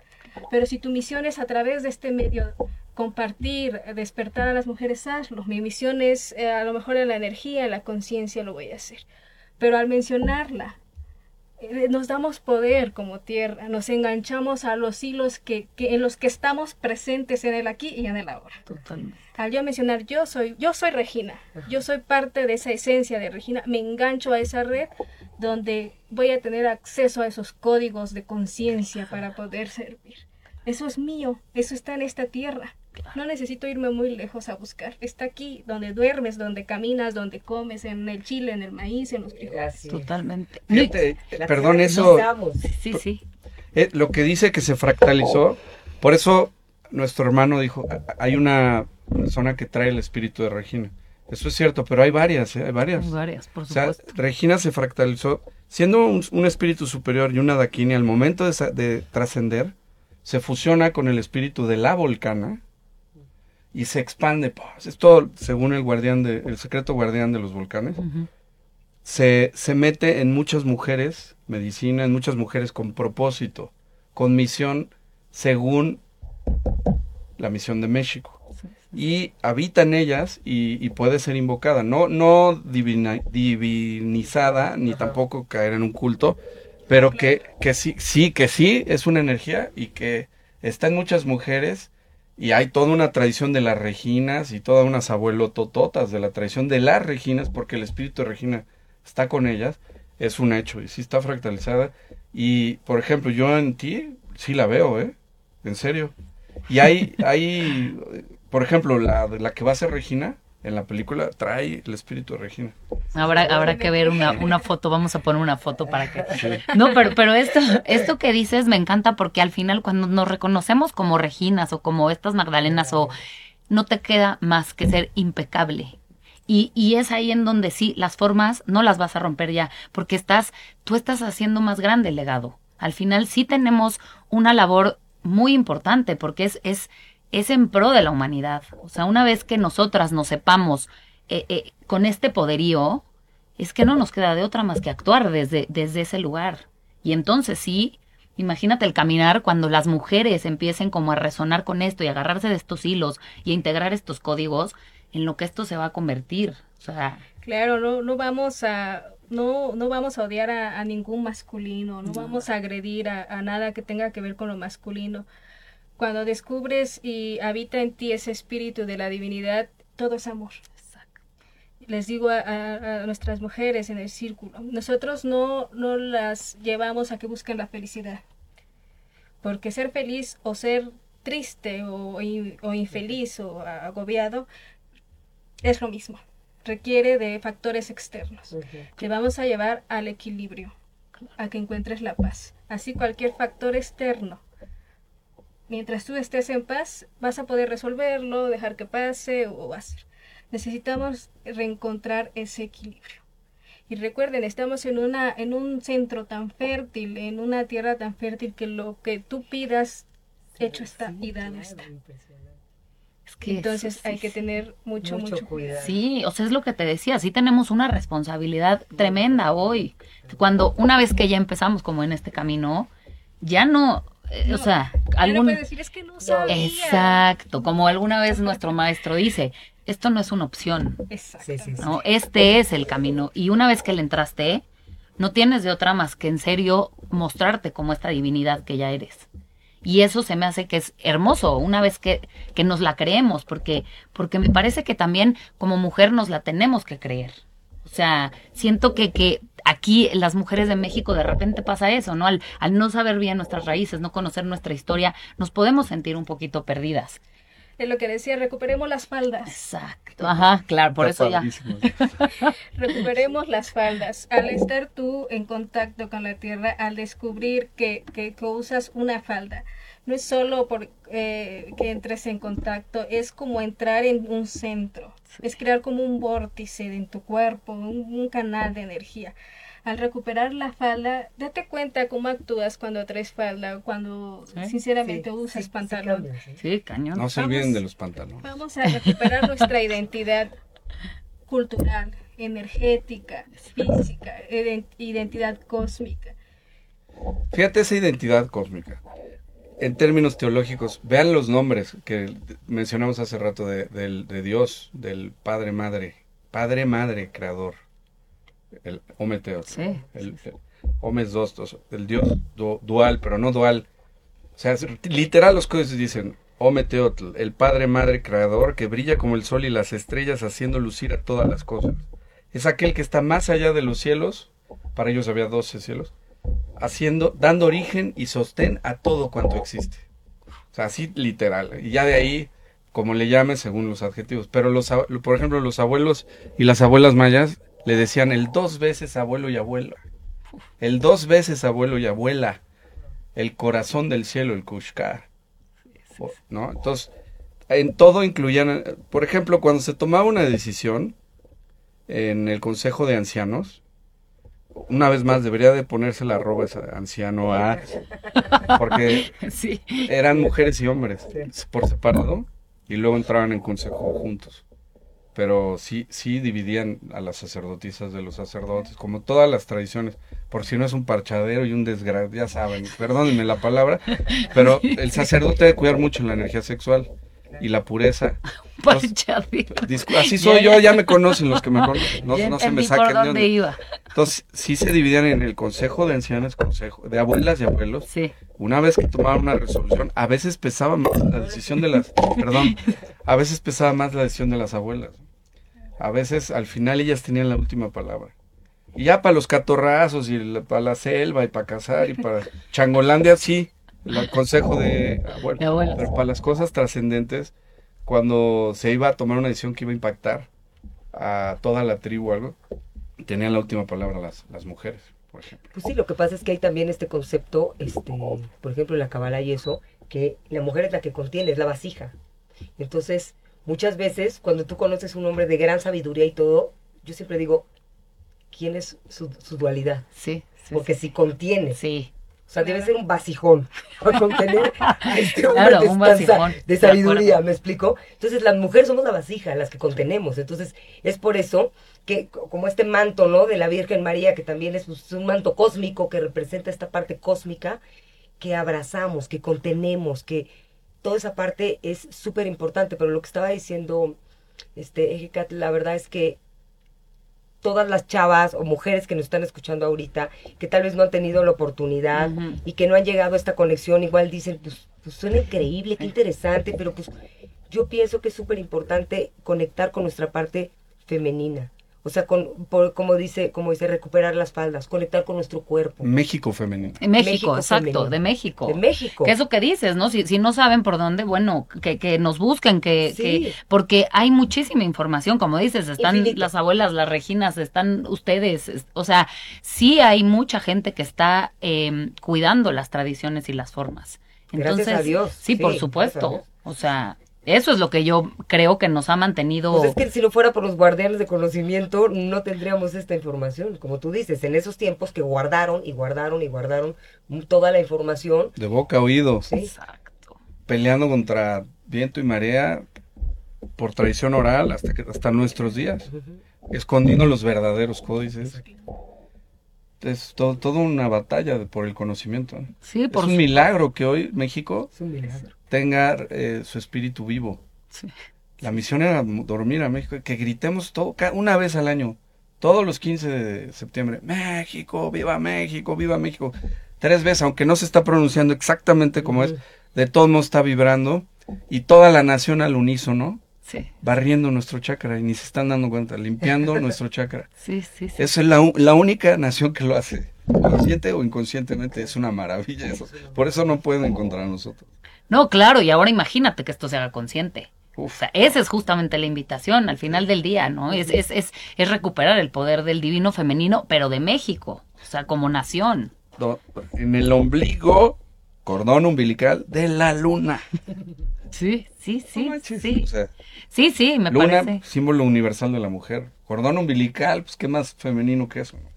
Pero si tu misión es a través de este medio compartir, despertar a las mujeres, hazlo. Mi misión es eh, a lo mejor en la energía, en la conciencia lo voy a hacer. Pero al mencionarla, nos damos poder como tierra, nos enganchamos a los hilos que, que, en los que estamos presentes en el aquí y en el ahora. Totalmente. Al yo mencionar yo soy, yo soy Regina, yo soy parte de esa esencia de Regina, me engancho a esa red donde voy a tener acceso a esos códigos de conciencia para poder servir. Eso es mío, eso está en esta tierra. No necesito irme muy lejos a buscar. Está aquí, donde duermes, donde caminas, donde comes, en el chile, en el maíz, en los frijoles. Totalmente. Fíjate, perdón, eso. Sí, sí. Eh, lo que dice que se fractalizó, por eso nuestro hermano dijo, hay una persona que trae el espíritu de Regina. Eso es cierto, pero hay varias, ¿eh? hay varias. Hay varias, por supuesto. O sea, Regina se fractalizó, siendo un, espíritu superior y una daquini, al momento de, de trascender, se fusiona con el espíritu de la volcana y se expande. Es todo, según el guardián de, el secreto guardián de los volcanes. se, se mete en muchas mujeres, medicina, en muchas mujeres con propósito, con misión, según la misión de México y habita en ellas y, puede ser invocada, no, no divinizada ni tampoco caer en un culto, pero que, que sí, sí, que sí es una energía y que está en muchas mujeres y hay toda una tradición de las reginas y todas unas abuelotototas de la tradición de las reginas porque el espíritu de Regina está con ellas, es un hecho y sí está fractalizada y por ejemplo yo en ti sí la veo, ¿eh? En serio. Y hay, hay por ejemplo, la, la que va a ser Regina en la película trae el espíritu de Regina. Habrá, habrá que ver una, una foto, vamos a poner una foto para que... No, pero, pero esto, esto que dices me encanta porque al final cuando nos reconocemos como Reginas o como estas Magdalenas o no te queda más que ser impecable. Y, y es ahí en donde sí, las formas no las vas a romper ya, porque estás, tú estás haciendo más grande el legado. Al final sí tenemos una labor muy importante porque es, es es en pro de la humanidad. O sea, una vez que nosotras nos sepamos eh, eh, con este poderío, es que no nos queda de otra más que actuar desde, desde ese lugar. Y entonces sí, Imagínate el caminar cuando las mujeres empiecen como a resonar con esto y agarrarse de estos hilos y a integrar estos códigos en lo que esto se va a convertir. O sea, Claro, no, no vamos a no, no vamos a odiar a, a ningún masculino, no, vamos a agredir a, a nada que tenga que ver con lo masculino. Cuando descubres y habita en ti ese espíritu de la divinidad, todo es amor. Les digo a, a- a nuestras mujeres en el círculo, nosotros no, no las llevamos a que busquen la felicidad. Porque ser feliz o ser triste o, in- o infeliz o agobiado es lo mismo. Requiere de factores externos. Te vamos a llevar al equilibrio, a que encuentres la paz. Así cualquier factor externo. Mientras tú estés en paz, vas a poder resolverlo, dejar que pase o hacer. Necesitamos reencontrar ese equilibrio. Y recuerden, estamos en, una, en un centro tan fértil, en una tierra tan fértil que lo que tú pidas, hecho está y dado está. es que Entonces sí, hay sí, que tener mucho, mucho, cuidado. cuidado. Sí, o sea, es lo que te decía, sí tenemos una responsabilidad tremenda hoy. Cuando una vez que ya empezamos como en este camino, ya no, eh, o sea, no algún... puedes decir, es que no sabía. Exacto, como alguna vez nuestro maestro dice, esto no es una opción, Exacto. Sí, sí, sí. ¿no? Este es el camino. Y una vez que le entraste, no tienes de otra más que en serio mostrarte como esta divinidad que ya eres. Y eso se me hace que es hermoso, una vez que, que nos la creemos, porque, porque me parece que también como mujer nos la tenemos que creer. O sea, siento que, que aquí las mujeres de México de repente pasa eso, ¿no? Al, al no saber bien nuestras raíces, no conocer nuestra historia, nos podemos sentir un poquito perdidas. Es lo que decía, recuperemos las faldas. Exacto. Ajá, claro, por Está eso ya. Recuperemos las faldas. Al estar tú en contacto con la tierra, al descubrir que, que, que usas una falda, no es solo por eh, que entres en contacto, es como entrar en un centro, es crear como un vórtice en tu cuerpo, un, un canal de energía. Al recuperar la falda, date cuenta cómo actúas cuando traes falda, cuando Sí. sinceramente Sí, usas pantalón. sí. Sí, cañón. No se olviden de los pantalones. Vamos a recuperar nuestra identidad cultural, energética, física, iden- identidad cósmica. Fíjate esa identidad cósmica. En términos teológicos, vean los nombres que mencionamos hace rato de, Dios, del Padre Madre, Padre Madre Creador, el Ometeos, Sí, el, el Omes dos, dos, el Dios du- dual, pero no dual. O sea, literal los códices dicen Ometeotl, el Padre Madre Creador que brilla como el sol y las estrellas haciendo lucir a todas las cosas. Es aquel que está más allá de los cielos, para ellos había 12 cielos, haciendo, dando origen y sostén a todo cuanto existe. O sea, así literal. Y ya de ahí, como le llames según los adjetivos. Pero los, por ejemplo, los abuelos y las abuelas mayas le decían el dos veces abuelo y abuela. El dos veces abuelo y abuela. El corazón del cielo, el Kushkar. O- ¿No? Entonces, en todo incluían, eh, por ejemplo, cuando se tomaba una decisión en el Consejo de Ancianos, una vez más debería de ponerse la arroba ese anciano a porque Sí. eran mujeres y hombres por separado y luego entraban en consejo juntos. Pero sí, sí dividían a las sacerdotisas de los sacerdotes, como todas las tradiciones, por si no es un parchadero y un desgracia, ya saben, perdónenme la palabra, pero el sacerdote debe cuidar mucho la energía sexual y la pureza. Así soy yo, ya me conocen los que me conocen, no, no se me saquen de dónde iba. Entonces, sí se dividían en el consejo de ancianos, consejo de abuelas y abuelos, Sí. una vez que tomaban una resolución, a veces pesaba más la decisión de las, perdón, a veces pesaba más la decisión de las abuelas. A veces al final ellas tenían la última palabra. Y ya para los catorrazos y la- para la selva y para cazar y para Changolandia sí, el consejo de abuelos. De abuelos. Pero para las cosas trascendentes, cuando se iba a tomar una decisión que iba a impactar a toda la tribu o algo, tenían la última palabra las, las mujeres, por ejemplo. Pues sí, lo que pasa es que hay también este concepto, este, por ejemplo, en la cabala y eso, que la mujer es la que contiene, es la vasija. Entonces, muchas veces, cuando tú conoces un hombre de gran sabiduría y todo, yo siempre digo, ¿quién es su, su dualidad? Sí. sí, Porque si contiene, Sí. O sea, debe ser un vasijón para contener a este hombre Claro, de, un vasijón, de sabiduría. ¿me explico? Entonces, las mujeres somos la vasija, las que contenemos. Entonces, es por eso que, co- como este manto, ¿no? De la Virgen María, que también es pues, un manto cósmico que representa esta parte cósmica, que abrazamos, que contenemos, que toda esa parte es súper importante. Pero lo que estaba diciendo este Ejecat, la verdad es que todas las chavas o mujeres que nos están escuchando ahorita, que tal vez no han tenido la oportunidad y que no han llegado a esta conexión, igual dicen, pues, pues suena increíble, qué interesante, pero pues yo pienso que es súper importante conectar con nuestra parte femenina. O sea, con, por- como dice, como dice, recuperar las faldas, conectar con nuestro cuerpo. México femenino. En México, México exacto, femenino. de México. De México. Que eso que dices, ¿no? Si, si no saben por dónde, bueno, que, que nos busquen, que, Sí. que, porque hay muchísima información, como dices, están Infinito. las abuelas, las reginas, están ustedes, es- o sea, sí hay mucha gente que está eh, cuidando las tradiciones y las formas. Gracias Entonces, a Dios, Sí, sí, por gracias supuesto. O sea, eso es lo que yo creo que nos ha mantenido. Pues es que si no fuera por los guardianes de conocimiento, no tendríamos esta información. Como tú dices, en esos tiempos que guardaron y guardaron y guardaron toda la información. De boca a oído. Sí. Exacto. Peleando contra viento y marea por tradición oral hasta, que, hasta nuestros días. Escondiendo los verdaderos códices. Es todo, toda una batalla de- por el conocimiento. ¿no? Sí, por es un su- milagro que hoy México Es un milagro. Tenga eh, su espíritu vivo. Sí. La misión era dormir a México, que gritemos todo, una vez al año, todos los 15 de septiembre, México, viva México, viva México. Tres veces, aunque no se está pronunciando exactamente como es, de todos modos está vibrando y toda la nación al unísono, Sí, barriendo nuestro chakra y ni se están dando cuenta, limpiando nuestro chakra. sí, sí. sí. Esa es la, la única nación que lo hace, consciente o inconscientemente, es una maravilla eso. Por eso no pueden encontrar nosotros. No, claro, y ahora imagínate que esto se haga consciente. O sea, esa es justamente la invitación al final del día, ¿no? Es, es, es, es recuperar el poder del divino femenino, pero de México, o sea, como nación. en el ombligo, cordón umbilical de la luna. Sí, sí, sí, No sí. o sea, Sí, sí, me luna, parece. símbolo universal de la mujer. Cordón umbilical, pues qué más femenino que eso. ¿no?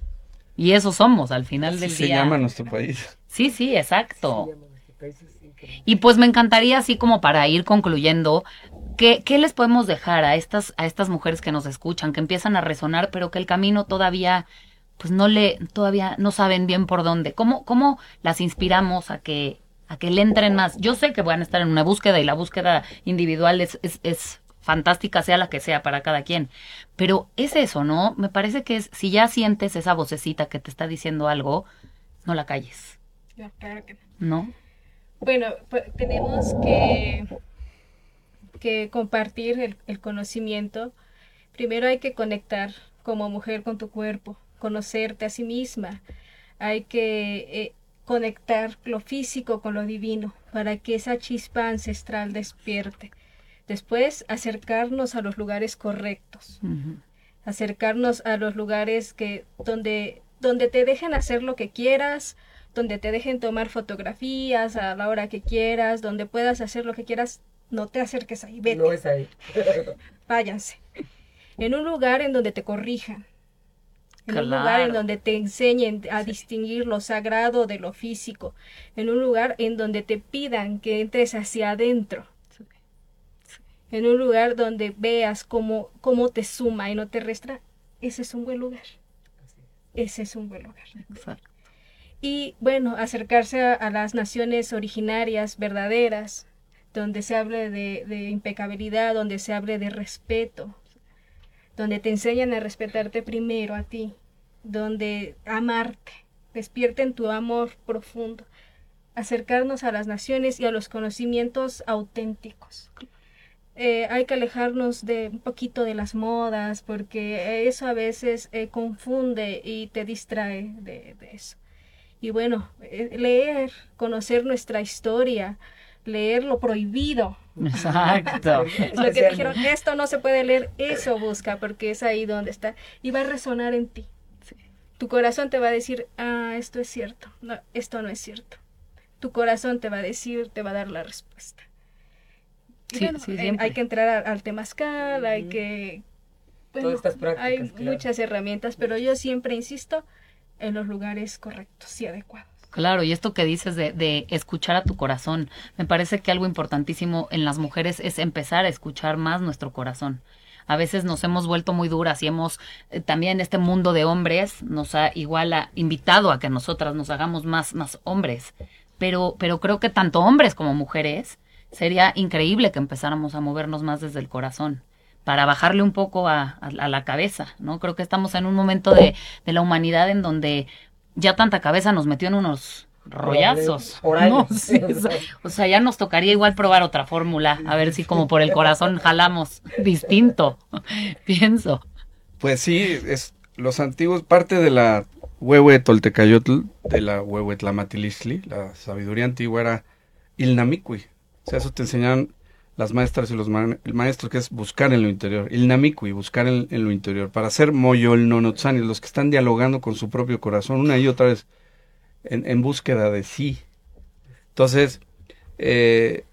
Y eso somos al final Así del se día. llama nuestro país. Sí, sí, exacto. Y pues me encantaría, así como para ir concluyendo, ¿qué, qué les podemos dejar a estas, a estas mujeres que nos escuchan, que empiezan a resonar, pero que el camino todavía, pues no le, todavía no saben bien por dónde? ¿Cómo, cómo las inspiramos a que, a que le entren más? Yo sé que van a estar en una búsqueda y la búsqueda individual es, es, es fantástica, sea la que sea para cada quien. Pero es eso, ¿no? Me parece que es, si ya sientes esa vocecita que te está diciendo algo, no la calles, No, claro que no. ¿no? Bueno, pues, tenemos que, que compartir el, el conocimiento. Primero hay que conectar como mujer con tu cuerpo, conocerte a sí misma. Hay que eh, conectar lo físico con lo divino para que esa chispa ancestral despierte. Después, acercarnos a los lugares correctos acercarnos a los lugares que donde donde te dejen hacer lo que quieras, donde te dejen tomar fotografías a la hora que quieras, donde puedas hacer lo que quieras, no te acerques ahí, vete, No es ahí. váyanse. En un lugar en donde te corrijan. En un lugar en donde te enseñen a distinguir lo sagrado de lo físico. En un lugar en donde te pidan que entres hacia adentro. En un lugar donde veas cómo, cómo te suma y no te resta. Ese es un buen lugar. Ese es un buen lugar. Exacto. Y bueno, acercarse a, las naciones originarias verdaderas, donde se hable de, impecabilidad, donde se hable de respeto, donde te enseñan a respetarte primero a ti, donde amarte, despierten tu amor profundo, acercarnos a las naciones y a los conocimientos auténticos. Eh, hay que alejarnos de un poquito de las modas porque eso a veces eh, confunde y te distrae de eso. Y bueno, eh, leer, conocer nuestra historia, leer lo prohibido. Exacto. Lo que dijeron, esto no se puede leer, eso busca, porque es ahí donde está. Y va a resonar en ti. Tu corazón te va a decir, ah, esto es cierto, no, esto no es cierto. Tu corazón te va a decir, te va a dar la respuesta. Sí, bueno, sí, eh, siempre. hay que entrar a- al temazcal, hay que... Todas estas prácticas, hay claro. muchas herramientas, pero yo siempre insisto en los lugares correctos y adecuados. Claro, y esto que dices de, de escuchar a tu corazón, me parece que algo importantísimo en las mujeres es empezar a escuchar más nuestro corazón. A veces nos hemos vuelto muy duras y hemos eh, también este mundo de hombres nos ha igual ha invitado a que nosotras nos hagamos más más hombres. pero, pero creo que tanto hombres como mujeres sería increíble que empezáramos a movernos más desde el corazón para bajarle un poco a, a- a la cabeza, ¿no? Creo que estamos en un momento de, de la humanidad en donde ya tanta cabeza nos metió en unos rollazos. Orales. ¿no? Sí, o, sea, o sea, ya nos tocaría igual probar otra fórmula, a ver si como por el corazón jalamos distinto, pienso. Pues sí, es los antiguos, parte de la Huehue Toltecayotl, de la Huehuetlamatilisli, la sabiduría antigua era Ilnamicui. O sea, eso te enseñaban las maestras y los ma- el maestro, que es buscar en lo interior. Ilnamicui, buscar en, lo interior. Para ser Moyol Nonotzani, los que están dialogando con su propio corazón, una y otra vez, en, búsqueda de sí. Entonces, eh,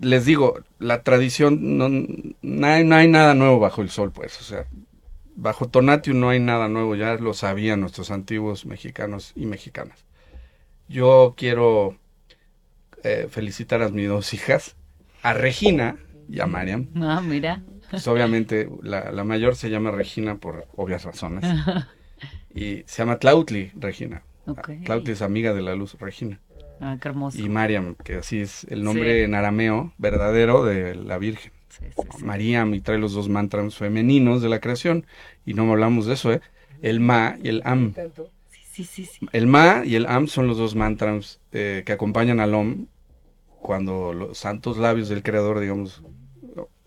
les digo, la tradición, no, no hay nada nuevo bajo el sol, pues. O sea, bajo Tonatiuh no hay nada nuevo, ya lo sabían nuestros antiguos mexicanos y mexicanas. Yo quiero eh, felicitar a mis dos hijas, a Regina y a Mariam. Ah, mira. Pues obviamente la, la mayor se llama Regina por obvias razones. Y se llama Tlautli Regina. Ok. Tlautli es amiga de la luz Regina. Ah, qué hermoso. Y Mariam, que así es el nombre Sí. en arameo verdadero de la Virgen. Sí, sí, sí. Mariam y trae los dos mantras femeninos de la creación. Y no hablamos de eso, ¿eh? El Ma y el Am. Sí, sí, sí. El Ma y el Am son los dos mantras eh, que acompañan al Om cuando los santos labios del Creador, digamos,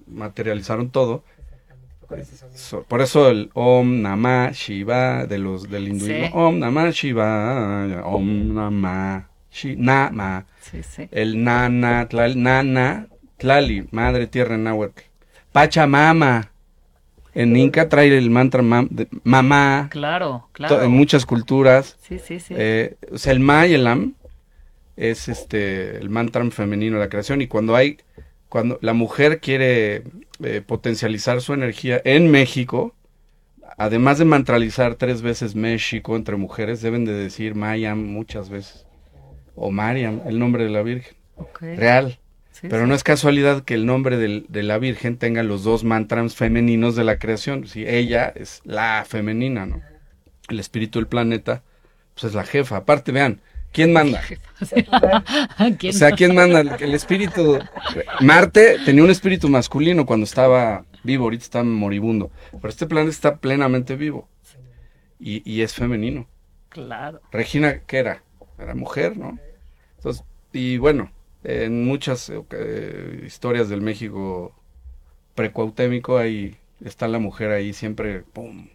materializaron todo. So- por eso el Om Namah Shiva de los del hinduismo. Sí. Om Namah Shiva, Om Namah Shi, Nama. Sí, sí. El Nana, tlal, Nana, Tlali, Madre Tierra en náhuatl. Pachamama. En Inca trae el mantra mam- de- mamá. Claro, To- claro. En muchas culturas. Sí, sí, sí. Eh, o sea, el Ma y el Am es este el mantra femenino de la creación. Y cuando hay, cuando la mujer quiere eh, potencializar su energía en México, además de mantralizar tres veces México entre mujeres, deben de decir Mayam muchas veces. O Mariam, el nombre de la Virgen. Real. Sí, Pero sí. no es casualidad que el nombre del- de la Virgen tenga los dos mantras femeninos de la creación. Si ella es la femenina, ¿no? El espíritu del planeta, pues es la jefa. Aparte, vean, ¿quién manda? ¿Quién O sea, ¿quién manda? El, espíritu. Marte tenía un espíritu masculino cuando estaba vivo, ahorita está moribundo. Pero este planeta está plenamente vivo. Y, y es femenino. Claro. Regina, ¿qué era? Era mujer, ¿no? Entonces, y bueno, en muchas eh, historias del México precuautémico, ahí está la mujer ahí siempre, ¡pum!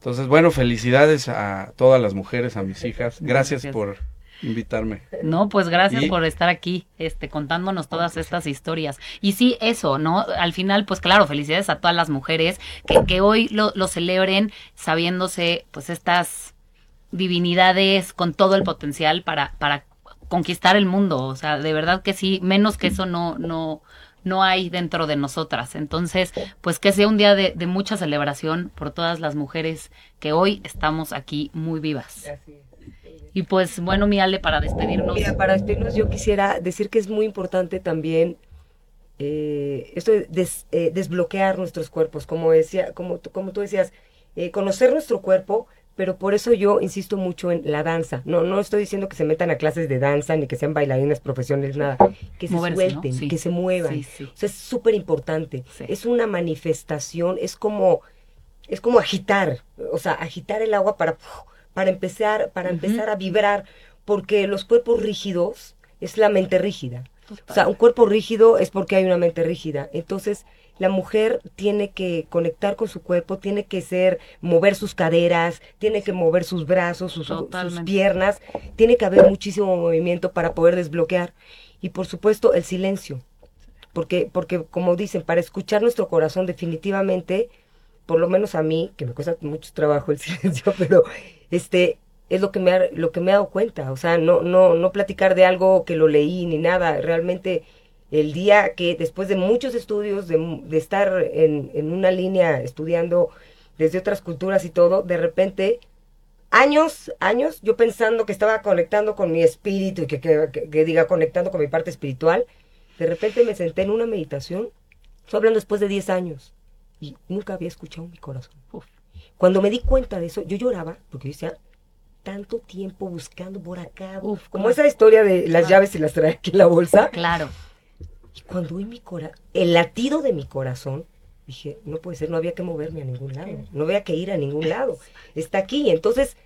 Entonces, bueno, felicidades a todas las mujeres, a mis hijas. Gracias, Gracias. por invitarme. No, pues gracias Y- por estar aquí, este, contándonos todas estas historias. Y sí, eso, ¿no? Al final, pues claro, felicidades a todas las mujeres que, que hoy lo, lo celebren sabiéndose, pues, estas divinidades con todo el potencial para, para conquistar el mundo. O sea, de verdad que sí, menos que eso no, no, no hay dentro de nosotras. Entonces, pues que sea un día de, de mucha celebración por todas las mujeres que hoy estamos aquí muy vivas. Y pues, bueno, mi Ale, para despedirnos. Mira, para despedirnos yo quisiera decir que es muy importante también eh, esto de des- eh, desbloquear nuestros cuerpos, como decía, como, tú- como tú decías, eh, conocer nuestro cuerpo, pero por eso yo insisto mucho en la danza. No, no estoy diciendo que se metan a clases de danza ni que sean bailarinas profesionales, nada. Que se Moverse, ¿no? suelten, Sí. que se muevan. Sí, sí. O sea, es súper importante. Es una manifestación, es como, es como agitar, o sea, agitar el agua para, para empezar, para empezar a vibrar, porque los cuerpos rígidos es la mente rígida. O sea, un cuerpo rígido es porque hay una mente rígida. Entonces, la mujer tiene que conectar con su cuerpo, tiene que ser, mover sus caderas, tiene que mover sus brazos, sus, piernas, tiene que haber muchísimo movimiento para poder desbloquear. Y por supuesto, el silencio. Porque, porque como dicen, para escuchar nuestro corazón definitivamente, por lo menos a mí, que me cuesta mucho trabajo el silencio, pero este es lo que me ha, lo que me he dado cuenta. O sea, no, no, no platicar de algo que lo leí ni nada. Realmente el día que después de muchos estudios, de, estar en, en una línea estudiando desde otras culturas y todo, de repente años, años, yo pensando que estaba conectando con mi espíritu y que, que, que- diga conectando con mi parte espiritual, de repente me senté en una meditación, estoy hablando después de 10 años, y nunca había escuchado mi corazón. Cuando me di cuenta de eso, yo lloraba, porque yo decía, tanto tiempo buscando por acá. como esa historia de las llaves y las trae aquí en la bolsa. Claro. Y cuando oí mi cora el latido de mi corazón, dije, no puede ser, no había que moverme a ningún lado, no había que ir a ningún lado, está aquí. Entonces,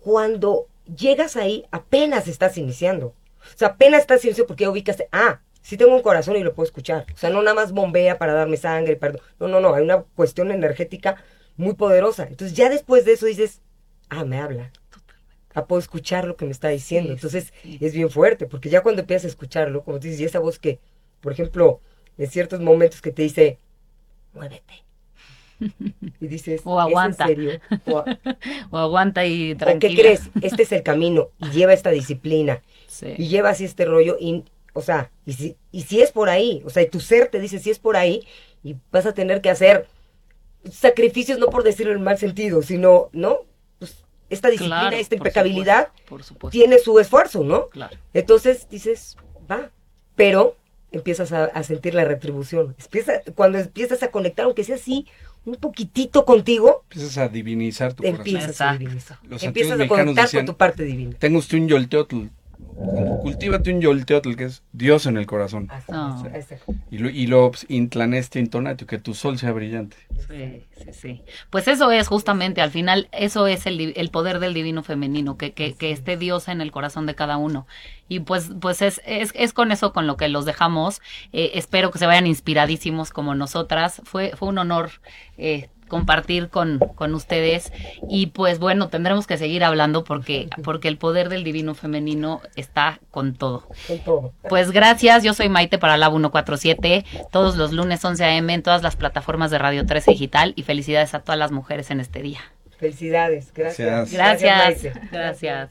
cuando llegas ahí, apenas estás iniciando. O sea, apenas estás iniciando porque ubicas, ah, sí tengo un corazón y lo puedo escuchar. O sea, no nada más bombea para darme sangre, perdón. No, no, no, hay una cuestión energética muy poderosa. Entonces, ya después de eso dices, ah, me habla. Ah, puedo escuchar lo que me está diciendo. Entonces, es bien fuerte, porque ya cuando empiezas a escucharlo, como dices, y esa voz que, por ejemplo, en ciertos momentos que te dice, muévete. Y dices, o aguanta. ¿Es en serio? O, aguanta y tranquila. ¿O qué crees? Este es el camino y lleva esta disciplina. Y lleva así este rollo. Y, o sea, y si, y si es por ahí, o sea, y tu ser te dice si es por ahí, y vas a tener que hacer sacrificios, no por decirlo en mal sentido, sino, ¿no? Pues esta disciplina, esta impecabilidad, tiene su esfuerzo, ¿no? Claro. Entonces dices, va, pero empiezas a, sentir la retribución. Empieza, cuando empiezas a conectar, aunque sea así, un poquitito contigo. Empiezas a divinizar tu empiezas a divinizar. empiezas a conectar con tu parte divina. Tengo usted un yolteotl cultívate un yolteotl, que es Dios en el corazón. Ah. Y lo, y lo pues, intlaneste intonatio, que tu sol sea brillante. Sí, sí, sí. Pues eso es justamente, al final, eso es el, el poder del divino femenino, que, que, que, esté Dios en el corazón de cada uno. Y pues, pues es, es, es con eso con lo que los dejamos. Eh, espero que se vayan inspiradísimos como nosotras. Fue, fue un honor eh, compartir con, con ustedes y pues bueno, tendremos que seguir hablando porque, porque el poder del divino femenino está con todo. Pues gracias, yo soy Maite para la 147, todos los lunes 11 a.m. en todas las plataformas de Radio 13 Digital y felicidades a todas las mujeres en este día. Felicidades, gracias. Gracias. Gracias. gracias.